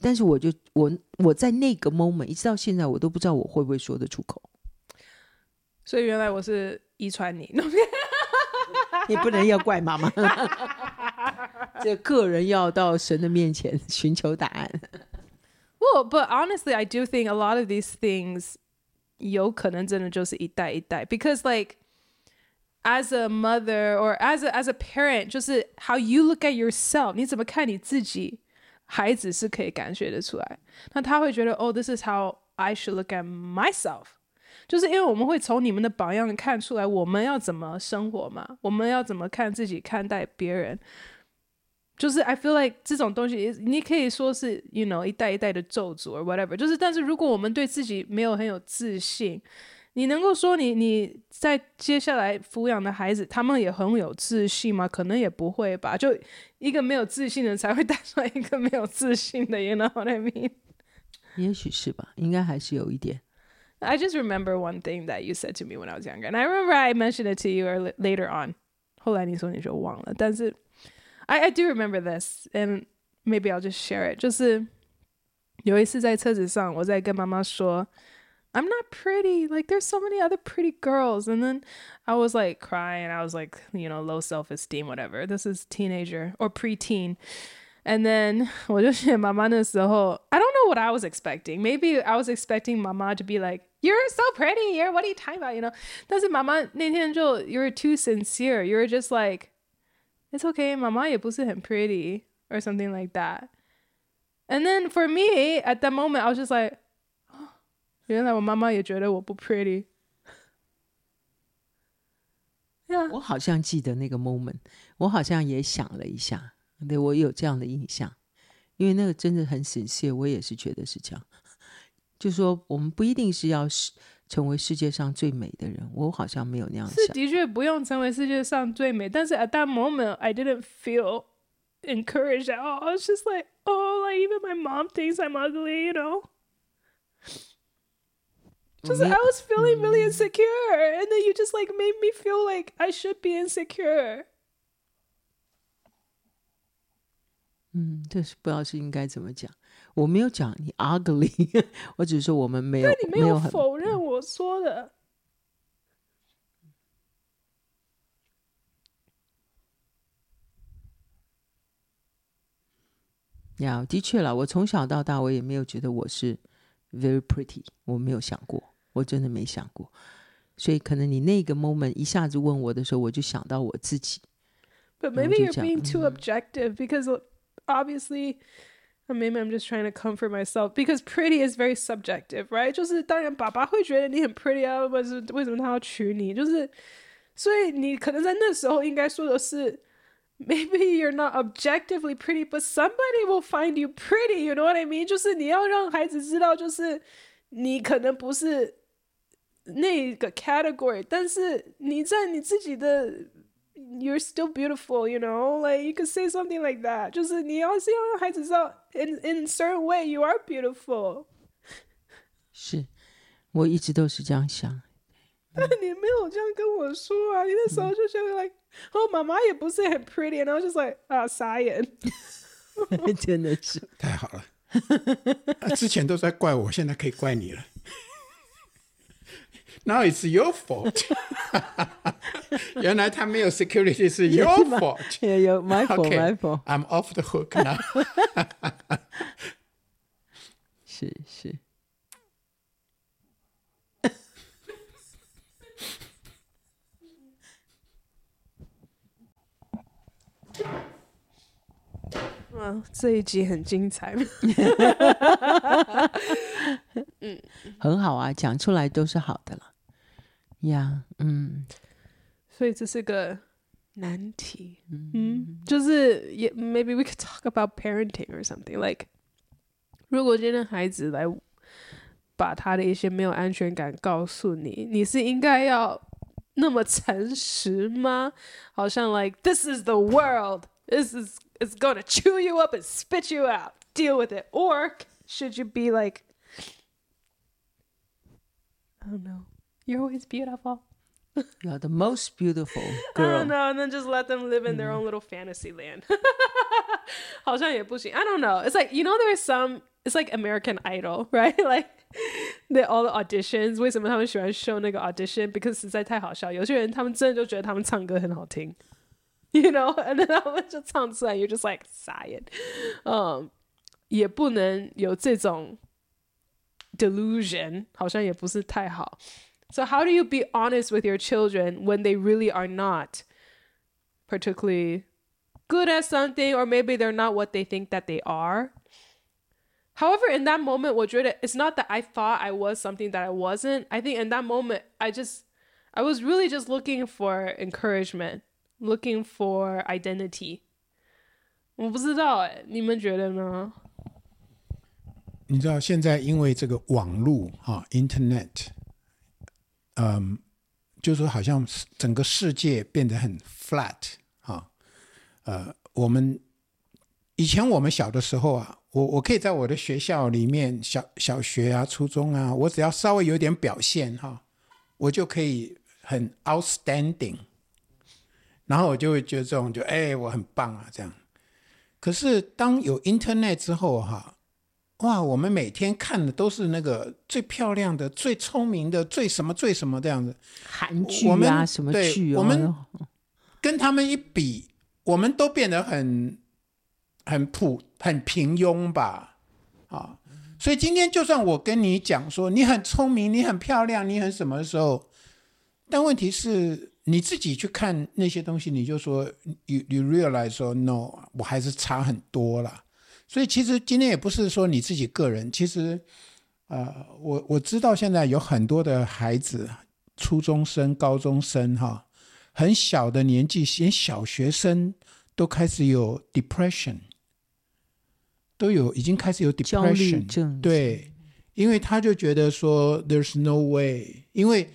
但是我就我我在那个 moment 一直到现在，我都不知道我会不会说得出口。所以原来我是遗传你，你不能要怪妈妈。这个人要到神的面前寻求答案。Well, but honestly, I do think a lot of these things 有可能真的就是一代一代，because like as a mother or as a as a parent，就是 how you look at yourself，你怎么看你自己，孩子是可以感觉得出来。那他会觉得，Oh, this is how I should look at myself。就是因为我们会从你们的榜样看出来，我们要怎么生活嘛，我们要怎么看自己，看待别人。就是 I feel like 这种东西，你可以说是 you know 一代一代的咒诅 or whatever。就是但是如果我们对自己没有很有自信， 你能够说你你在接下来抚养的孩子，他们也很有自信吗？可能也不会吧。就一个没有自信的才会带出来一个没有自信的，you know what I mean？也许是吧，应该还是有一点。I just remember one thing that you said to me when I was younger, and I remember I mentioned it to you or later on。后来你说你就忘了，但是。I I do remember this, and maybe I'll just share it. 就是有一次在车子上，我在跟妈妈说 ，I'm not pretty. Like there's so many other pretty girls. And then I was like crying. I was like, you know, low self esteem, whatever. This is teenager or preteen. And then 我就选妈妈那时候，I don't know what I was expecting. Maybe I was expecting 妈妈 to be like, "You're so pretty. You're what are you talking about?" You know. 但是妈妈那天就 You're too sincere. You're just like. It's okay, 妈妈也不是很 pretty or something like that. And then for me, at that moment, I was just like, 原来我妈妈也觉得我不 pretty。 Yeah. 我好像记得那个 moment，我好像也想了一下，对，我有这样的印象，因为那个真的很 sincere，我也是觉得是这样。就说我们不一定是要是。成为世界上最美的人，我好像没有那样想。是的确不用成为世界上最美，但是 at that moment I didn't feel encouraged at all. I was just like, oh, like even my mom thinks I'm ugly, you know. 就是 I was feeling really insecure, and then you just like made me feel like I should be insecure. 嗯，这是不知道是应该怎么讲。我没有讲你 ugly，我只是说我们没有。但你没有否认我说的。呀、yeah，的确啦，我从小到大我也没有觉得我是 very pretty，我没有想过， 我真的没想过。所以可能你那个 moment 一下子问我的时候，我就想到我自己。But maybe you're being too objective because obviously. Maybe I'm just trying to comfort myself because pretty is very subjective, right? 就是当然，爸爸会觉得你很 pretty 啊，为什为什么他要娶你？就是，所以你可能在那时候应该说的是，Maybe you're not objectively pretty, but somebody will find you pretty. You know what I mean? 就是你要让孩子知道，就是你可能不是 那个 category，但是你在你自己的。You're still beautiful, you know. Like you could say something like that. 就是你要是要让孩子知道，in in certain way you are beautiful。是，我一直都是这样想。但你没有这样跟我说啊！你那时候就觉得，like，哦，妈妈也不是很 pretty，然后就是 like 啊，傻眼。真的是太好了。之前都在怪我，现在可以怪你了。Now it's your fault 原来他没有 security 是 your fault。有 my fault, okay, my fault. I'm off the hook now 是是。哇，这一集很精彩。嗯，很好啊，讲出来都是好的了。呀、yeah，嗯，所以这是个难题，嗯，就是也 maybe we could talk about parenting or something like，如果今天孩子来把他的一些没有安全感告诉你，你是应该要那么诚实吗？好像 like this is the world。 this is it's gonna chew you up and spit you out. Deal with it. Or should you be like, I don't know. You're always beautiful. You're the most beautiful I girl. don't know, and then just let them live in their own little fantasy land. 好像也不行. I don't know. It's like you know, there's some. It's like American Idol, right? Like the all the auditions. 为什么他们喜欢 show 那个 audition? Because 实在太好笑。有些人他们真的就觉得他们唱歌很好听，you know, and then 他们就唱出来，you're just like 傻眼。嗯，也不能有这种 delusion，好像也不是太好。 So how do you be honest with your children when they really are not particularly good at something or maybe they're not what they think that they are? However, in that moment, 我觉得 it's not that I thought I was something that I wasn't. I think in that moment, I just I was really just looking for encouragement, looking for identity. 我不知道哎，你们觉得呢？你知道现在因为这个网络哈、啊、，Internet， 嗯，就是说好像整个世界变得很 flat 啊，呃，我们以前我们小的时候啊，我我可以在我的学校里面，小小学啊、初中啊，我只要稍微有点表现哈、我就可以很 outstanding，然后我就会觉得这种就哎，我很棒啊这样。可是当有 Internet 之后哈、哇，我们每天看的都是那个最漂亮的、最聪明的、最什么最什么这样子。韩剧啊，我们什么剧啊？我们跟他们一比，我们都变得很很普、很平庸吧？啊，所以今天就算我跟你讲说你很聪明、你很漂亮、你很什么的时候，但问题是你自己去看那些东西，你就说 you you realize 说 no，我还是差很多了。所以其实今天也不是说你自己个人，其实，呃，我我知道现在有很多的孩子，初中生、高中生，哈，很小的年纪，连小学生都开始有 depression，都有已经开始有 depression，对，因为他就觉得说 there's no way，因为。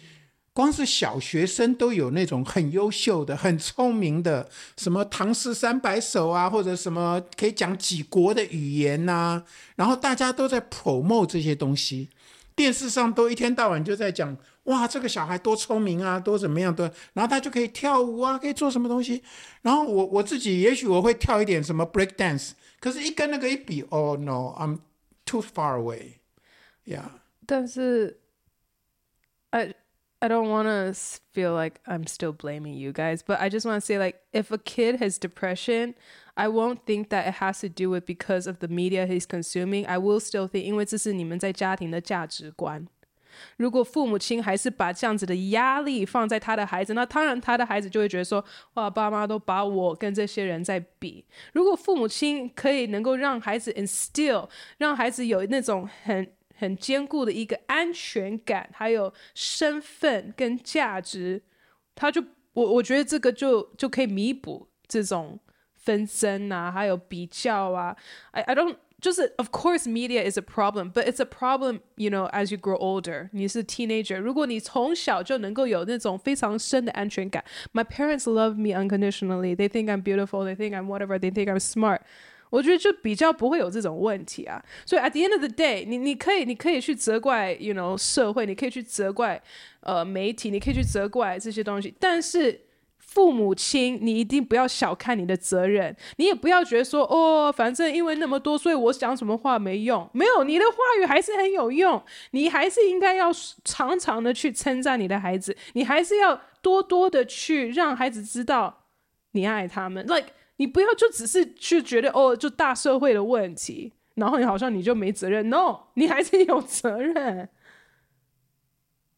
光是小学生都有那种很优秀的、很聪明的，什么唐诗三百首啊，或者什么可以讲几国的语言呐、然后大家都在 promote 这些东西，电视上都一天到晚就在讲，哇，这个小孩多聪明啊，多怎么样，多，然后他就可以跳舞啊，可以做什么东西，然后我我自己也许我会跳一点什么 break dance，可是一跟那个一比，Oh no，I'm too far away，yeah，但是，I don't want to feel like I'm still blaming you guys, but I just want to say like if a kid has depression, I won't think that it has to do with because of the media he's consuming. I will still think 因为这是你们在家庭的价值观。如果父母亲还是把这样子的压力放在他的孩子，那当然他的孩子就会觉得说，哇，爸妈都把我跟这些人在比。如果父母亲可以能够让孩子 instill，让孩子有那种很 很坚固的一个安全感，还有身份跟价值，他就我我觉得这个就就可以弥补这种纷争啊，还有比较啊。I I don't 就是 Of course media is a problem, but it's a problem, you know, as you grow older。你是 teenager，如果你从小就能够有那种非常深的安全感，My parents love me unconditionally. They think I'm beautiful. They think I'm whatever. They think I'm smart. 我觉得就比较不会有这种问题啊，所以 at the end of the day，你你可以你可以去责怪，you know，社会，你可以去责怪呃媒体，你可以去责怪这些东西，但是父母亲，你一定不要小看你的责任，你也不要觉得说哦，反正因为那么多，所以我讲什么话没用，没有，你的话语还是很有用，你还是应该要常常的去称赞你的孩子，你还是要多多的去让孩子知道你爱他们，like。你不要就只是去觉得哦，就大社会的问题，然后你好像你就没责任。No，你还是有责任。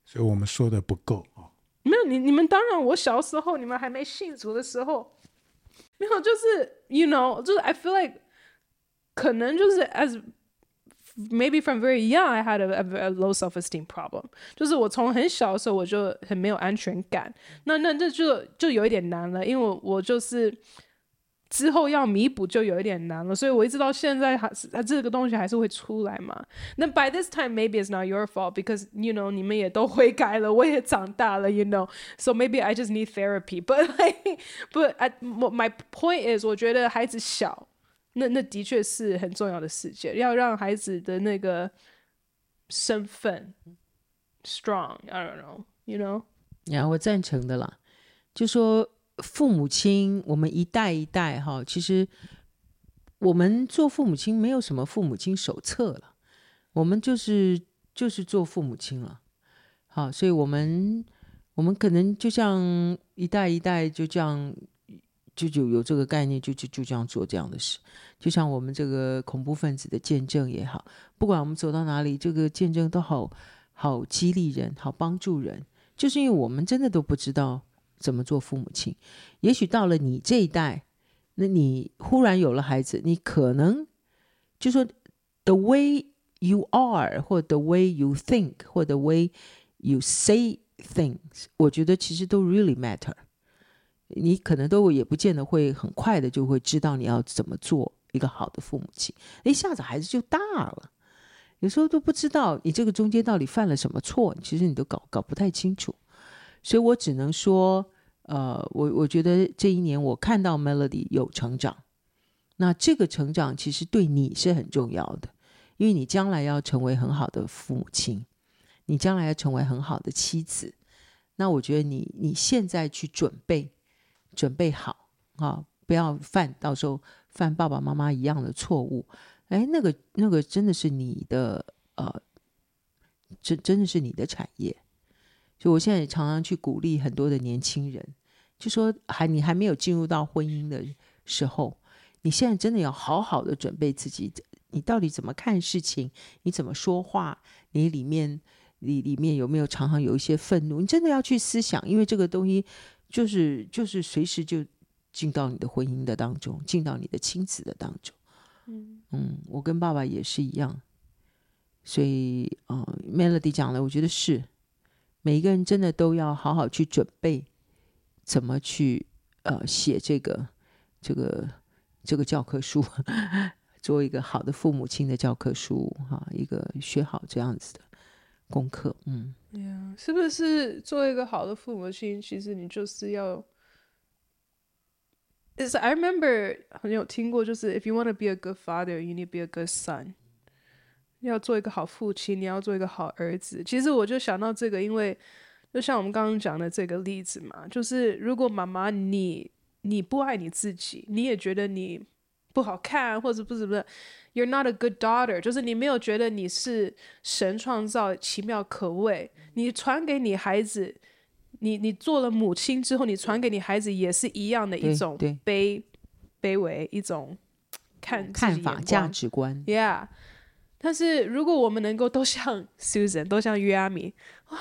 所以我们说的不够哦。没有你，你们当然，我小时候你们还没信主的时候，没有，就是 you know，就是 I feel like 可能就是 as maybe from very young I had a, a, a low self-esteem problem，就是我从很小的时候我就很没有安全感。那那这就就有一点难了，因为我我就是。之后要弥补就有一点难了，所以我一直到现在还是这个东西还是会出来嘛。那 by this time maybe it's not your fault because you know 你们也都悔改了，我也长大了，you know。So maybe I just need therapy. But like, but at, my point is，我觉得孩子小，那那的确是很重要的事情，要让孩子的那个身份 strong. I don't know, you know。然后，我赞成的啦，就说。父母亲，我们一代一代哈，其实我们做父母亲没有什么父母亲手册了，我们就是就是做父母亲了，好，所以我们我们可能就像一代一代就这样就就有这个概念，就就就这样做这样的事，就像我们这个恐怖分子的见证也好，不管我们走到哪里，这个见证都好好激励人，好帮助人，就是因为我们真的都不知道。怎么做父母亲？也许到了你这一代，那你忽然有了孩子，你可能就说 the way you are，或 the way you think，或 the way you say things，我觉得其实都 really matter。你可能都也不见得会很快的就会知道你要怎么做一个好的父母亲。一下子孩子就大了，有时候都不知道你这个中间到底犯了什么错，其实你都搞搞不太清楚。所以我只能说。呃，我我觉得这一年我看到 Melody 有成长，那这个成长其实对你是很重要的，因为你将来要成为很好的父母亲，你将来要成为很好的妻子，那我觉得你你现在去准备，准备好啊，不要犯到时候犯爸爸妈妈一样的错误，哎，那个那个真的是你的呃，真真的是你的产业。就我现在也常常去鼓励很多的年轻人，就说还你还没有进入到婚姻的时候，你现在真的要好好的准备自己，你到底怎么看事情，你怎么说话，你里面里里面有没有常常有一些愤怒，你真的要去思想，因为这个东西就是就是随时就进到你的婚姻的当中，进到你的亲子的当中。嗯嗯，我跟爸爸也是一样，所以嗯、呃，Melody 讲了，我觉得是。每一个人真的都要好好去准备，怎么去呃写这个这个这个教科书，做一个好的父母亲的教科书哈，一个学好这样子的功课，嗯，yeah, 是不是做一个好的父母亲？其实你就是要，Is I remember 很有听过，就是 If you want to be a good father, you need be a good son. 要做一个好父亲，你要做一个好儿子。其实我就想到这个，因为就像我们刚刚讲的这个例子嘛，就是如果妈妈你你不爱你自己，你也觉得你不好看，或者不是不是，You're not a good daughter，就是你没有觉得你是神创造奇妙可畏，你传给你孩子，你你做了母亲之后，你传给你孩子也是一样的一种卑卑微，一种看看法价值观，Yeah。但是如果我们能够都像 Susan，都像约阿米，哇，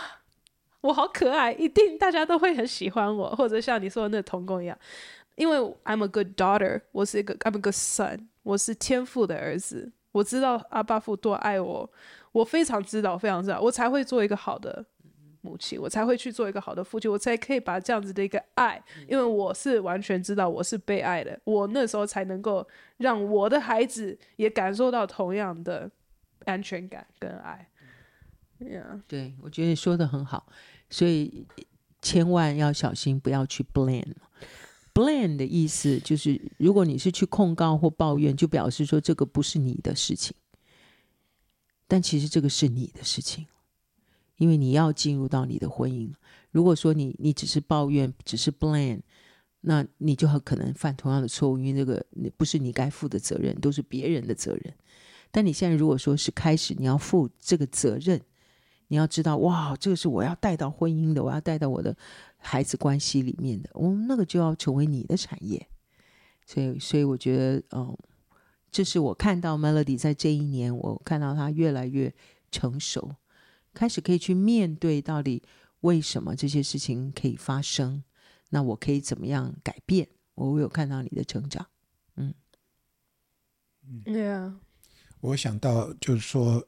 我好可爱，一定大家都会很喜欢我，或者像你说的那童工一样，因为 I'm a good daughter，我是一个 I'm a good son，我是天父的儿子，我知道阿爸父多爱我，我非常知道，非常知道，我才会做一个好的母亲，我才会去做一个好的父亲，我才可以把这样子的一个爱，因为我是完全知道我是被爱的，我那时候才能够让我的孩子也感受到同样的。安全感跟爱，Yeah，对，我觉得说的很好，所以千万要小心，不要去 blame。blame 的意思就是，如果你是去控告或抱怨，就表示说这个不是你的事情。但其实这个是你的事情，因为你要进入到你的婚姻。如果说你你只是抱怨，只是 blame，那你就很可能犯同样的错误，因为这个不是你该负的责任，都是别人的责任。但你现在如果说是开始，你要负这个责任，你要知道，哇，这个是我要带到婚姻的，我要带到我的孩子关系里面的，我、哦、那个就要成为你的产业。所以，所以我觉得，嗯，这是我看到 Melody 在这一年，我看到他越来越成熟，开始可以去面对到底为什么这些事情可以发生，那我可以怎么样改变？我有看到你的成长，嗯，嗯，Yeah。我想到就是说，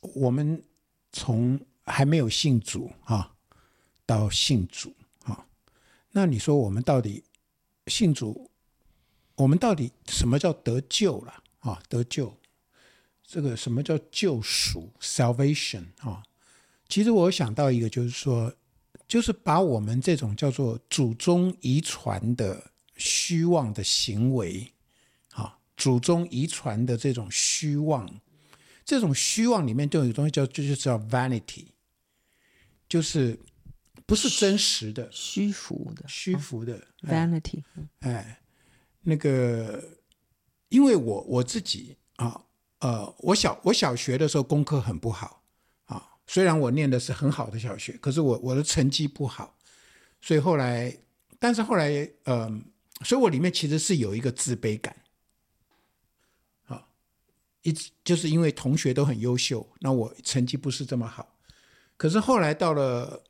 我们从还没有信主啊，到信主啊，那你说我们到底信主我们到底什么叫得救了啊？得救，这个什么叫救赎 （salvation） 啊？其实我想到一个，就是说，就是把我们这种叫做祖宗遗传的虚妄的行为，祖宗遗传的这种虚妄，这种虚妄里面就有东西叫，就是叫 vanity，就是不是真实的，虚浮的，虚浮的 vanity，哎。那个，因为我我自己啊，呃，我小我小学的时候功课很不好啊，虽然我念的是很好的小学，可是我我的成绩不好，所以后来，但是后来，嗯、呃，所以我里面其实是有一个自卑感，啊，一直就是因为同学都很优秀，那我成绩不是这么好，可是后来到了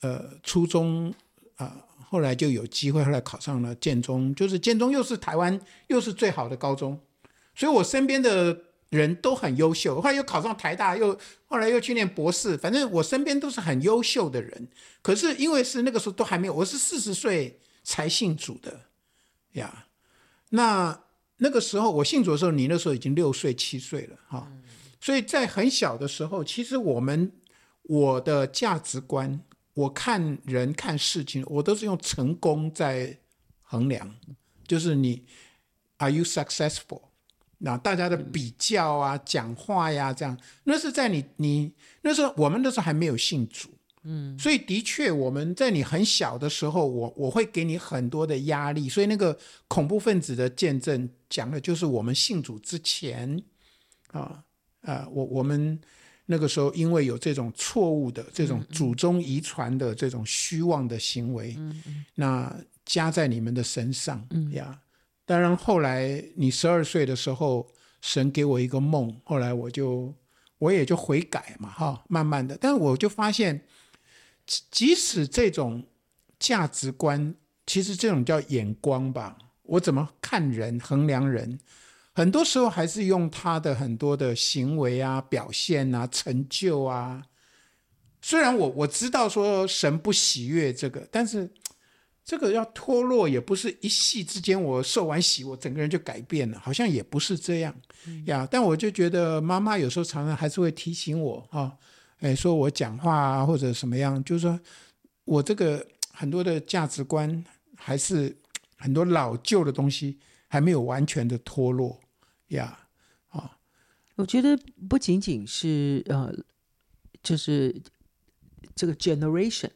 呃初中啊。呃后来就有机会，后来考上了建中，就是建中又是台湾又是最好的高中，所以我身边的人都很优秀。后来又考上台大，又后来又去念博士，反正我身边都是很优秀的人。可是因为是那个时候都还没有，我是四十岁才信主的呀。那那个时候我信主的时候，你那时候已经六岁七岁了哈，所以在很小的时候，其实我们我的价值观。我看人看事情，我都是用成功在衡量，就是你 Are you successful？那大家的比较啊、讲话呀，这样，那是在你你那时候我们那时候还没有信主，嗯，所以的确我们在你很小的时候，我我会给你很多的压力，所以那个恐怖分子的见证讲的就是我们信主之前，啊啊，我我们。那个时候，因为有这种错误的、这种祖宗遗传的这种虚妄的行为，嗯嗯、那加在你们的身上、嗯、呀。当然，后来你十二岁的时候，神给我一个梦，后来我就我也就悔改嘛，哈，慢慢的。但是我就发现，即使这种价值观，其实这种叫眼光吧，我怎么看人、衡量人？很多时候还是用他的很多的行为啊、表现啊、成就啊。虽然我我知道说神不喜悦这个，但是这个要脱落也不是一夕之间，我受完洗，我整个人就改变了，好像也不是这样呀。但我就觉得妈妈有时候常常还是会提醒我啊，哎，说我讲话啊或者什么样，就是说我这个很多的价值观还是很多老旧的东西还没有完全的脱落。呀，啊，我觉得不仅仅是呃，就是这个 generation，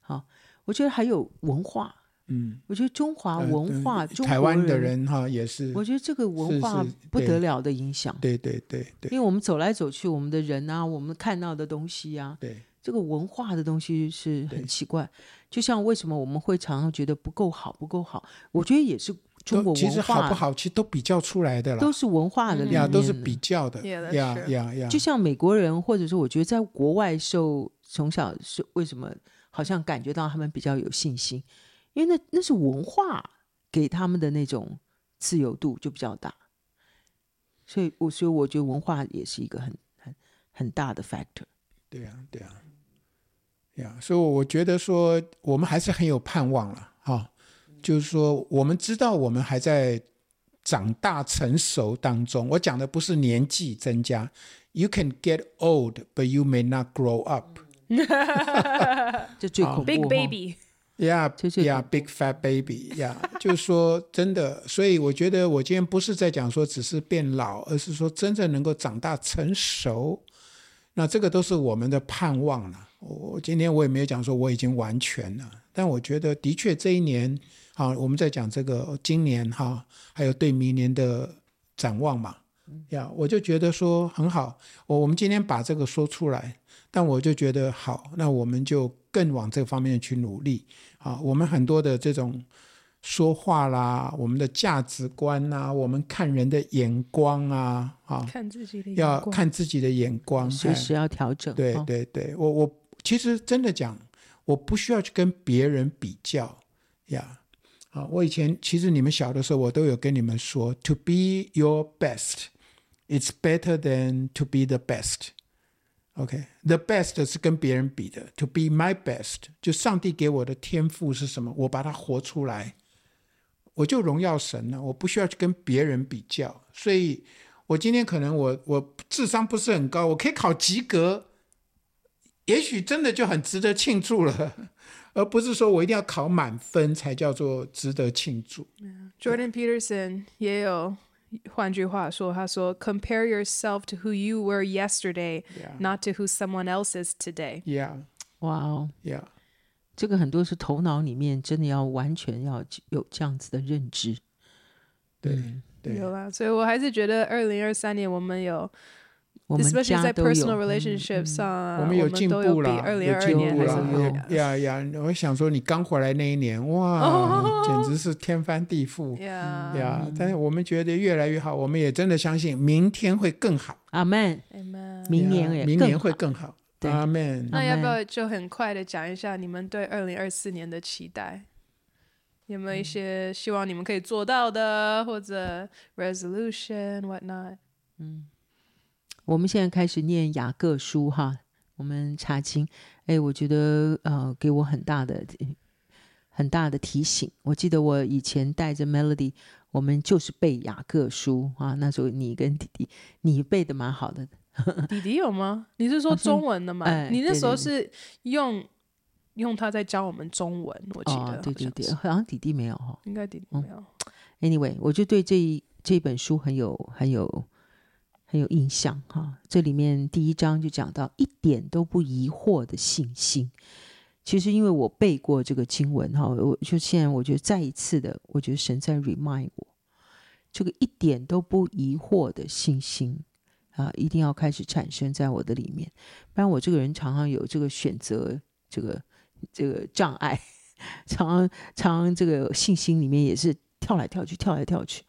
好，我觉得还有文化，嗯，我觉得中华文化，呃、中台湾的人哈也是，我觉得这个文化不得了的影响，对对对对，因为我们走来走去，我们的人啊，我们看到的东西啊，对，这个文化的东西是很奇怪，就像为什么我们会常常觉得不够好，不够好，我觉得也是。中国其实好不好，其实都比较出来的了，都是文化的呀，都是比较的呀呀呀。就像美国人，或者说我觉得在国外受从小是为什么好像感觉到他们比较有信心，因为那那是文化给他们的那种自由度就比较大，所以我所以我觉得文化也是一个很很很大的 factor。对呀对呀，呀，所以我觉得说我们还是很有盼望了哈。就是说，我们知道我们还在长大成熟当中。我讲的不是年纪增加，You can get old, but you may not grow up。这最恐怖。Big baby，yeah, yeah, big fat baby，yeah。就是说，真的，所以我觉得我今天不是在讲说只是变老，而是说真正能够长大成熟。那这个都是我们的盼望了。我今天我也没有讲说我已经完全了，但我觉得的确这一年。好，我们在讲这个今年哈，还有对明年的展望嘛，呀，我就觉得说很好。我我们今天把这个说出来，但我就觉得好，那我们就更往这方面去努力。啊，我们很多的这种说话啦，我们的价值观啊，我们看人的眼光啊，啊，看自己的要看自己的眼光，随时要调整。对对对，我我其实真的讲，我不需要去跟别人比较呀。啊，我以前其实你们小的时候，我都有跟你们说，to be your best, it's better than to be the best. OK，the best 是跟别人比的，to be my best，就上帝给我的天赋是什么，我把它活出来。我就荣耀神了，我不需要去跟别人比较。所以，我今天可能我我智商不是很高，我可以考及格，也许真的就很值得庆祝了，而不是说我一定要考满分才叫做值得庆祝。Jordan Peterson 也有。换句话说，他说：“Compare yourself to who you were yesterday, Yeah. not to who someone else is today.” Yeah, 哇哦， yeah. 这个很多是头脑里面真的要完全要有这样子的认知。对嗯对有啦，所以我还是觉得二零二三年我们有 我们，especially 在家都有 personal 嗯 relationships 上啊，我们有进步了，比二零有进二二年步还是了有。呀呀！我想说，你刚回来那一年，哇，哦 简直是天翻地覆 呀！但是我们觉得越来越好，我们也真的相信明天会更好，阿门，Amen. 明年也明年会更好。对阿门。那要不要就很快的讲一下你们对二零二四年的期待？有没有一些希望你们可以做到的，或者 resolution what not？我们现在开始念雅各书哈，我们查经，哎，我觉得呃，给我很大的很大的提醒。我记得我以前带着 Melody，我们就是背雅各书啊。那时候你跟弟弟，你背的蛮好的。弟弟有吗？你是说中文的吗？哎你那时候对是用用他在教我们中文，我记得、哦，对对对，好像是好像弟弟没有哈。应该弟弟没有。Anyway，我就对这一这本书很有很有很有印象哈。这里面第一章就讲到一点都不疑惑的信心。其实因为我背过这个经文哈，我就现在我觉得再一次的，我觉得神在 remind 我，这个一点都不疑惑的信心啊，一定要开始产生在我的里面，不然我这个人常常有这个选择这个这个障碍，常常常常这个信心里面也是。跳来跳去，跳来跳去，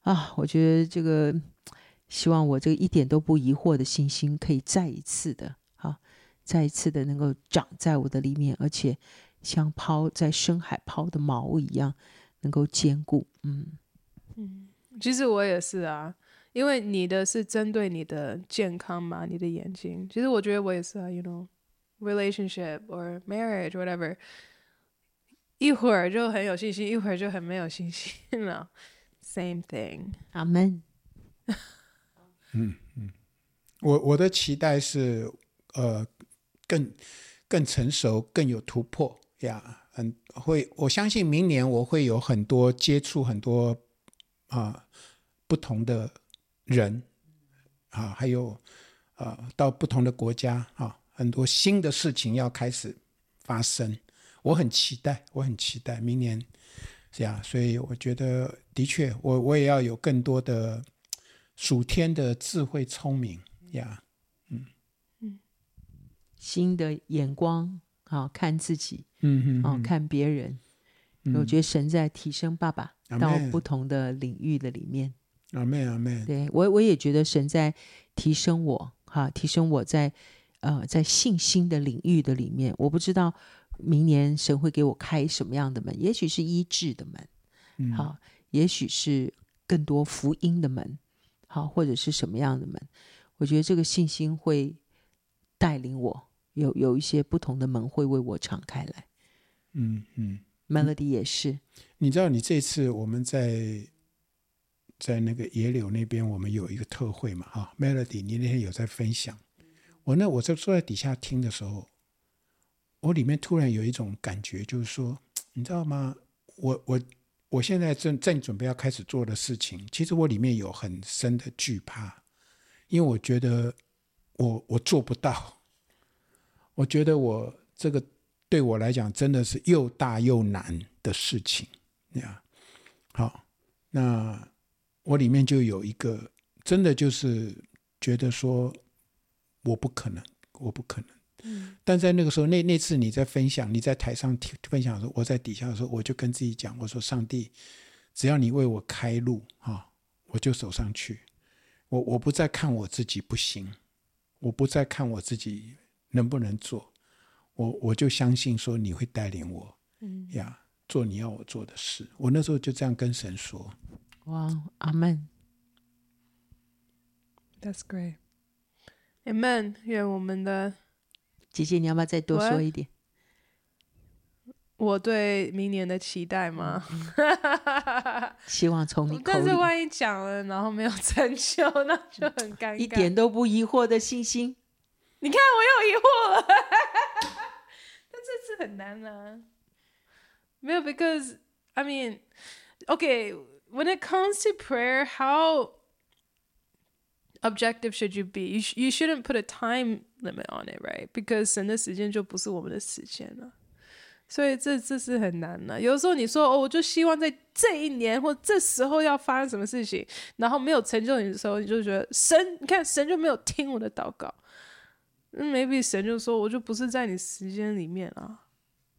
啊！我觉得这个，希望我这个一点都不疑惑的信心，可以再一次的，啊，再一次的能够长在我的里面，而且像抛在深海抛的锚一样，能够坚固。嗯嗯，其实我也是啊，因为你的是针对你的健康嘛，你的眼睛。其实我觉得我也是啊，you know，relationship or marriage whatever。一会儿就很有信心，一会儿就很没有信心了。Same thing。阿门。嗯嗯，我我的期待是，呃，更更成熟，更有突破呀。很会，我相信明年我会有很多接触很多啊、不同的人啊，还有啊、到不同的国家啊，很多新的事情要开始发生。我很期待，我很期待明年，这样，所以我觉得的确，我我也要有更多的属天的智慧聪明呀，嗯嗯，新的眼光，好看自己，嗯嗯，好看别人。我觉得神在提升爸爸到不同的领域的里面。阿妹阿妹。对我我也觉得神在提升我，哈，提升我在呃在信心的领域的里面，我不知道。明年神会给我开什么样的门？也许是医治的门，嗯、好，也许是更多福音的门，好，或者是什么样的门？我觉得这个信心会带领我，有有一些不同的门会为我敞开来。嗯嗯，Melody 也是。你知道，你这次我们在在那个野柳那边，我们有一个特会嘛？哈，Melody，你那天有在分享。我呢，我在坐在底下听的时候。我里面突然有一种感觉，就是说，你知道吗？我我我现在正正准备要开始做的事情，其实我里面有很深的惧怕，因为我觉得我我做不到，我觉得我这个对我来讲真的是又大又难的事情呀。好，那我里面就有一个，真的就是觉得说，我不可能，我不可能。但在那个时候，那那次你在分享，你在台上分享的时候，我在底下的时候，我就跟自己讲，我说：“上帝，只要你为我开路啊，我就走上去。我我不再看我自己不行，我不再看我自己能不能做，我我就相信说你会带领我，嗯呀，做你要我做的事。我那时候就这样跟神说。哇，阿门。That's great. Amen. 愿我们的。姐姐，你要不要再多说一点？我对明年的期待吗？希望从你。但是万一讲了，然后没有成就，那就很尴尬。一点都不疑惑的信心。你看，我又疑惑了。但这次很难啊。没有，because I mean, okay, when it comes to prayer, how objective should you be? You you shouldn't put a time limit on it, right? Because 神的时间就不是我们的时间了。所以这这是很难的。有的时候你说哦，我就希望在这一年或这时候要发生什么事情，然后没有成就你的时候，你就觉得神，你看神就没有听我的祷告。嗯，maybe 神就说我就不是在你时间里面啊。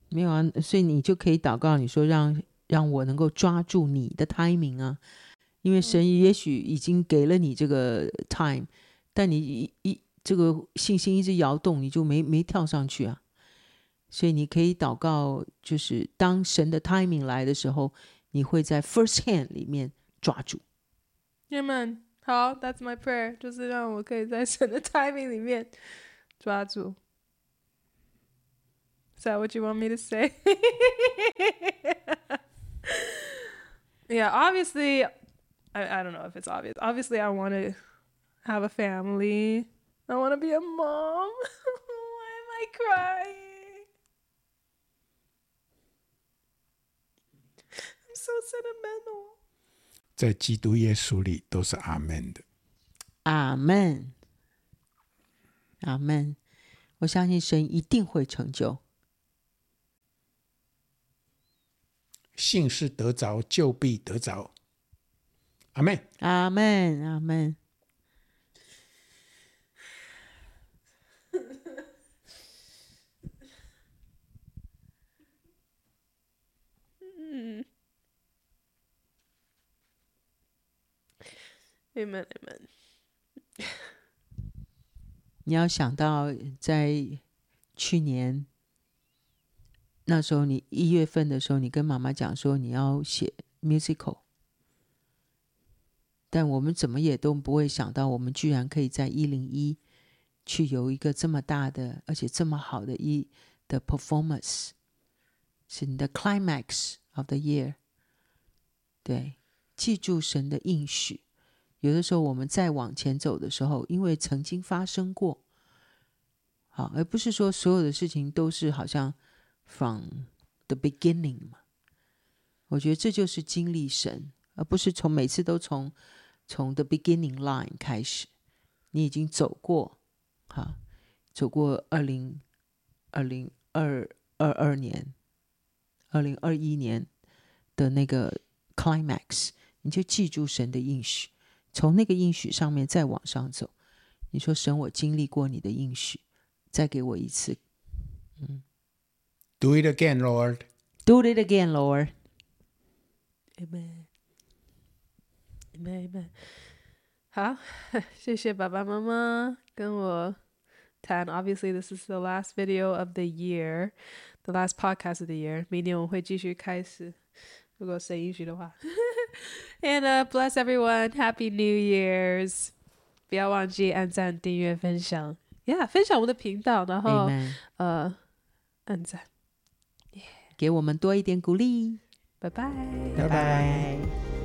没有啊，所以你就可以祷告，你说让让我能够抓住你的 timing 啊，因为神也许已经给了你这个 time，但你一一这个信心一直摇动，你就没没跳上去啊。所以你可以祷告，就是当神的 timing 来的时候，你会在 first hand 里面抓住。Amen。好，That's my prayer，就是让我可以在神的 timing 里面抓住。Is that what you want me to say? Yeah, obviously, I I don't know if it's obvious. Obviously, I want to have a family. I want to be a mom. Why am I crying? So sentimental，在基督耶稣里都是阿门的。阿门，阿门。我相信神一定会成就。信是得着，就必得着。 阿门，阿门，阿门。嗯。Amen, amen. 你要想到，在去年那时候，你一月份的时候，你跟妈妈讲说你要写 musical，但我们怎么也都不会想到，我们居然可以在一零一去有一个这么大的，而且这么好的一的 performance，是你的 climax of the year。对，记住神的应许。有的时候，我们再往前走的时候，因为曾经发生过，好，而不是说所有的事情都是好像 from the beginning 嘛。我觉得这就是经历神，而不是从每次都从从 the beginning line 开始。你已经走过，哈，走过二零二零二二二年、二零二一年的那个 climax，你就记住神的应许。从那个应许上面再往上走，你说神，我经历过你的应许，再给我一次，嗯。Do it again, Lord. Do it again, Lord. Amen. Amen. Amen. 好，谢谢爸爸妈妈跟我谈。Obviously, this is the last video of the year, the last podcast of the year. 明年我会继续开始，如果谁允许的话。 And uh, bless everyone. Happy New Year's！不要忘记按赞、订阅、分享。Yeah，分享我们的频道，然后 Amen. 呃，按赞，给我们多一点鼓励。拜拜，拜拜。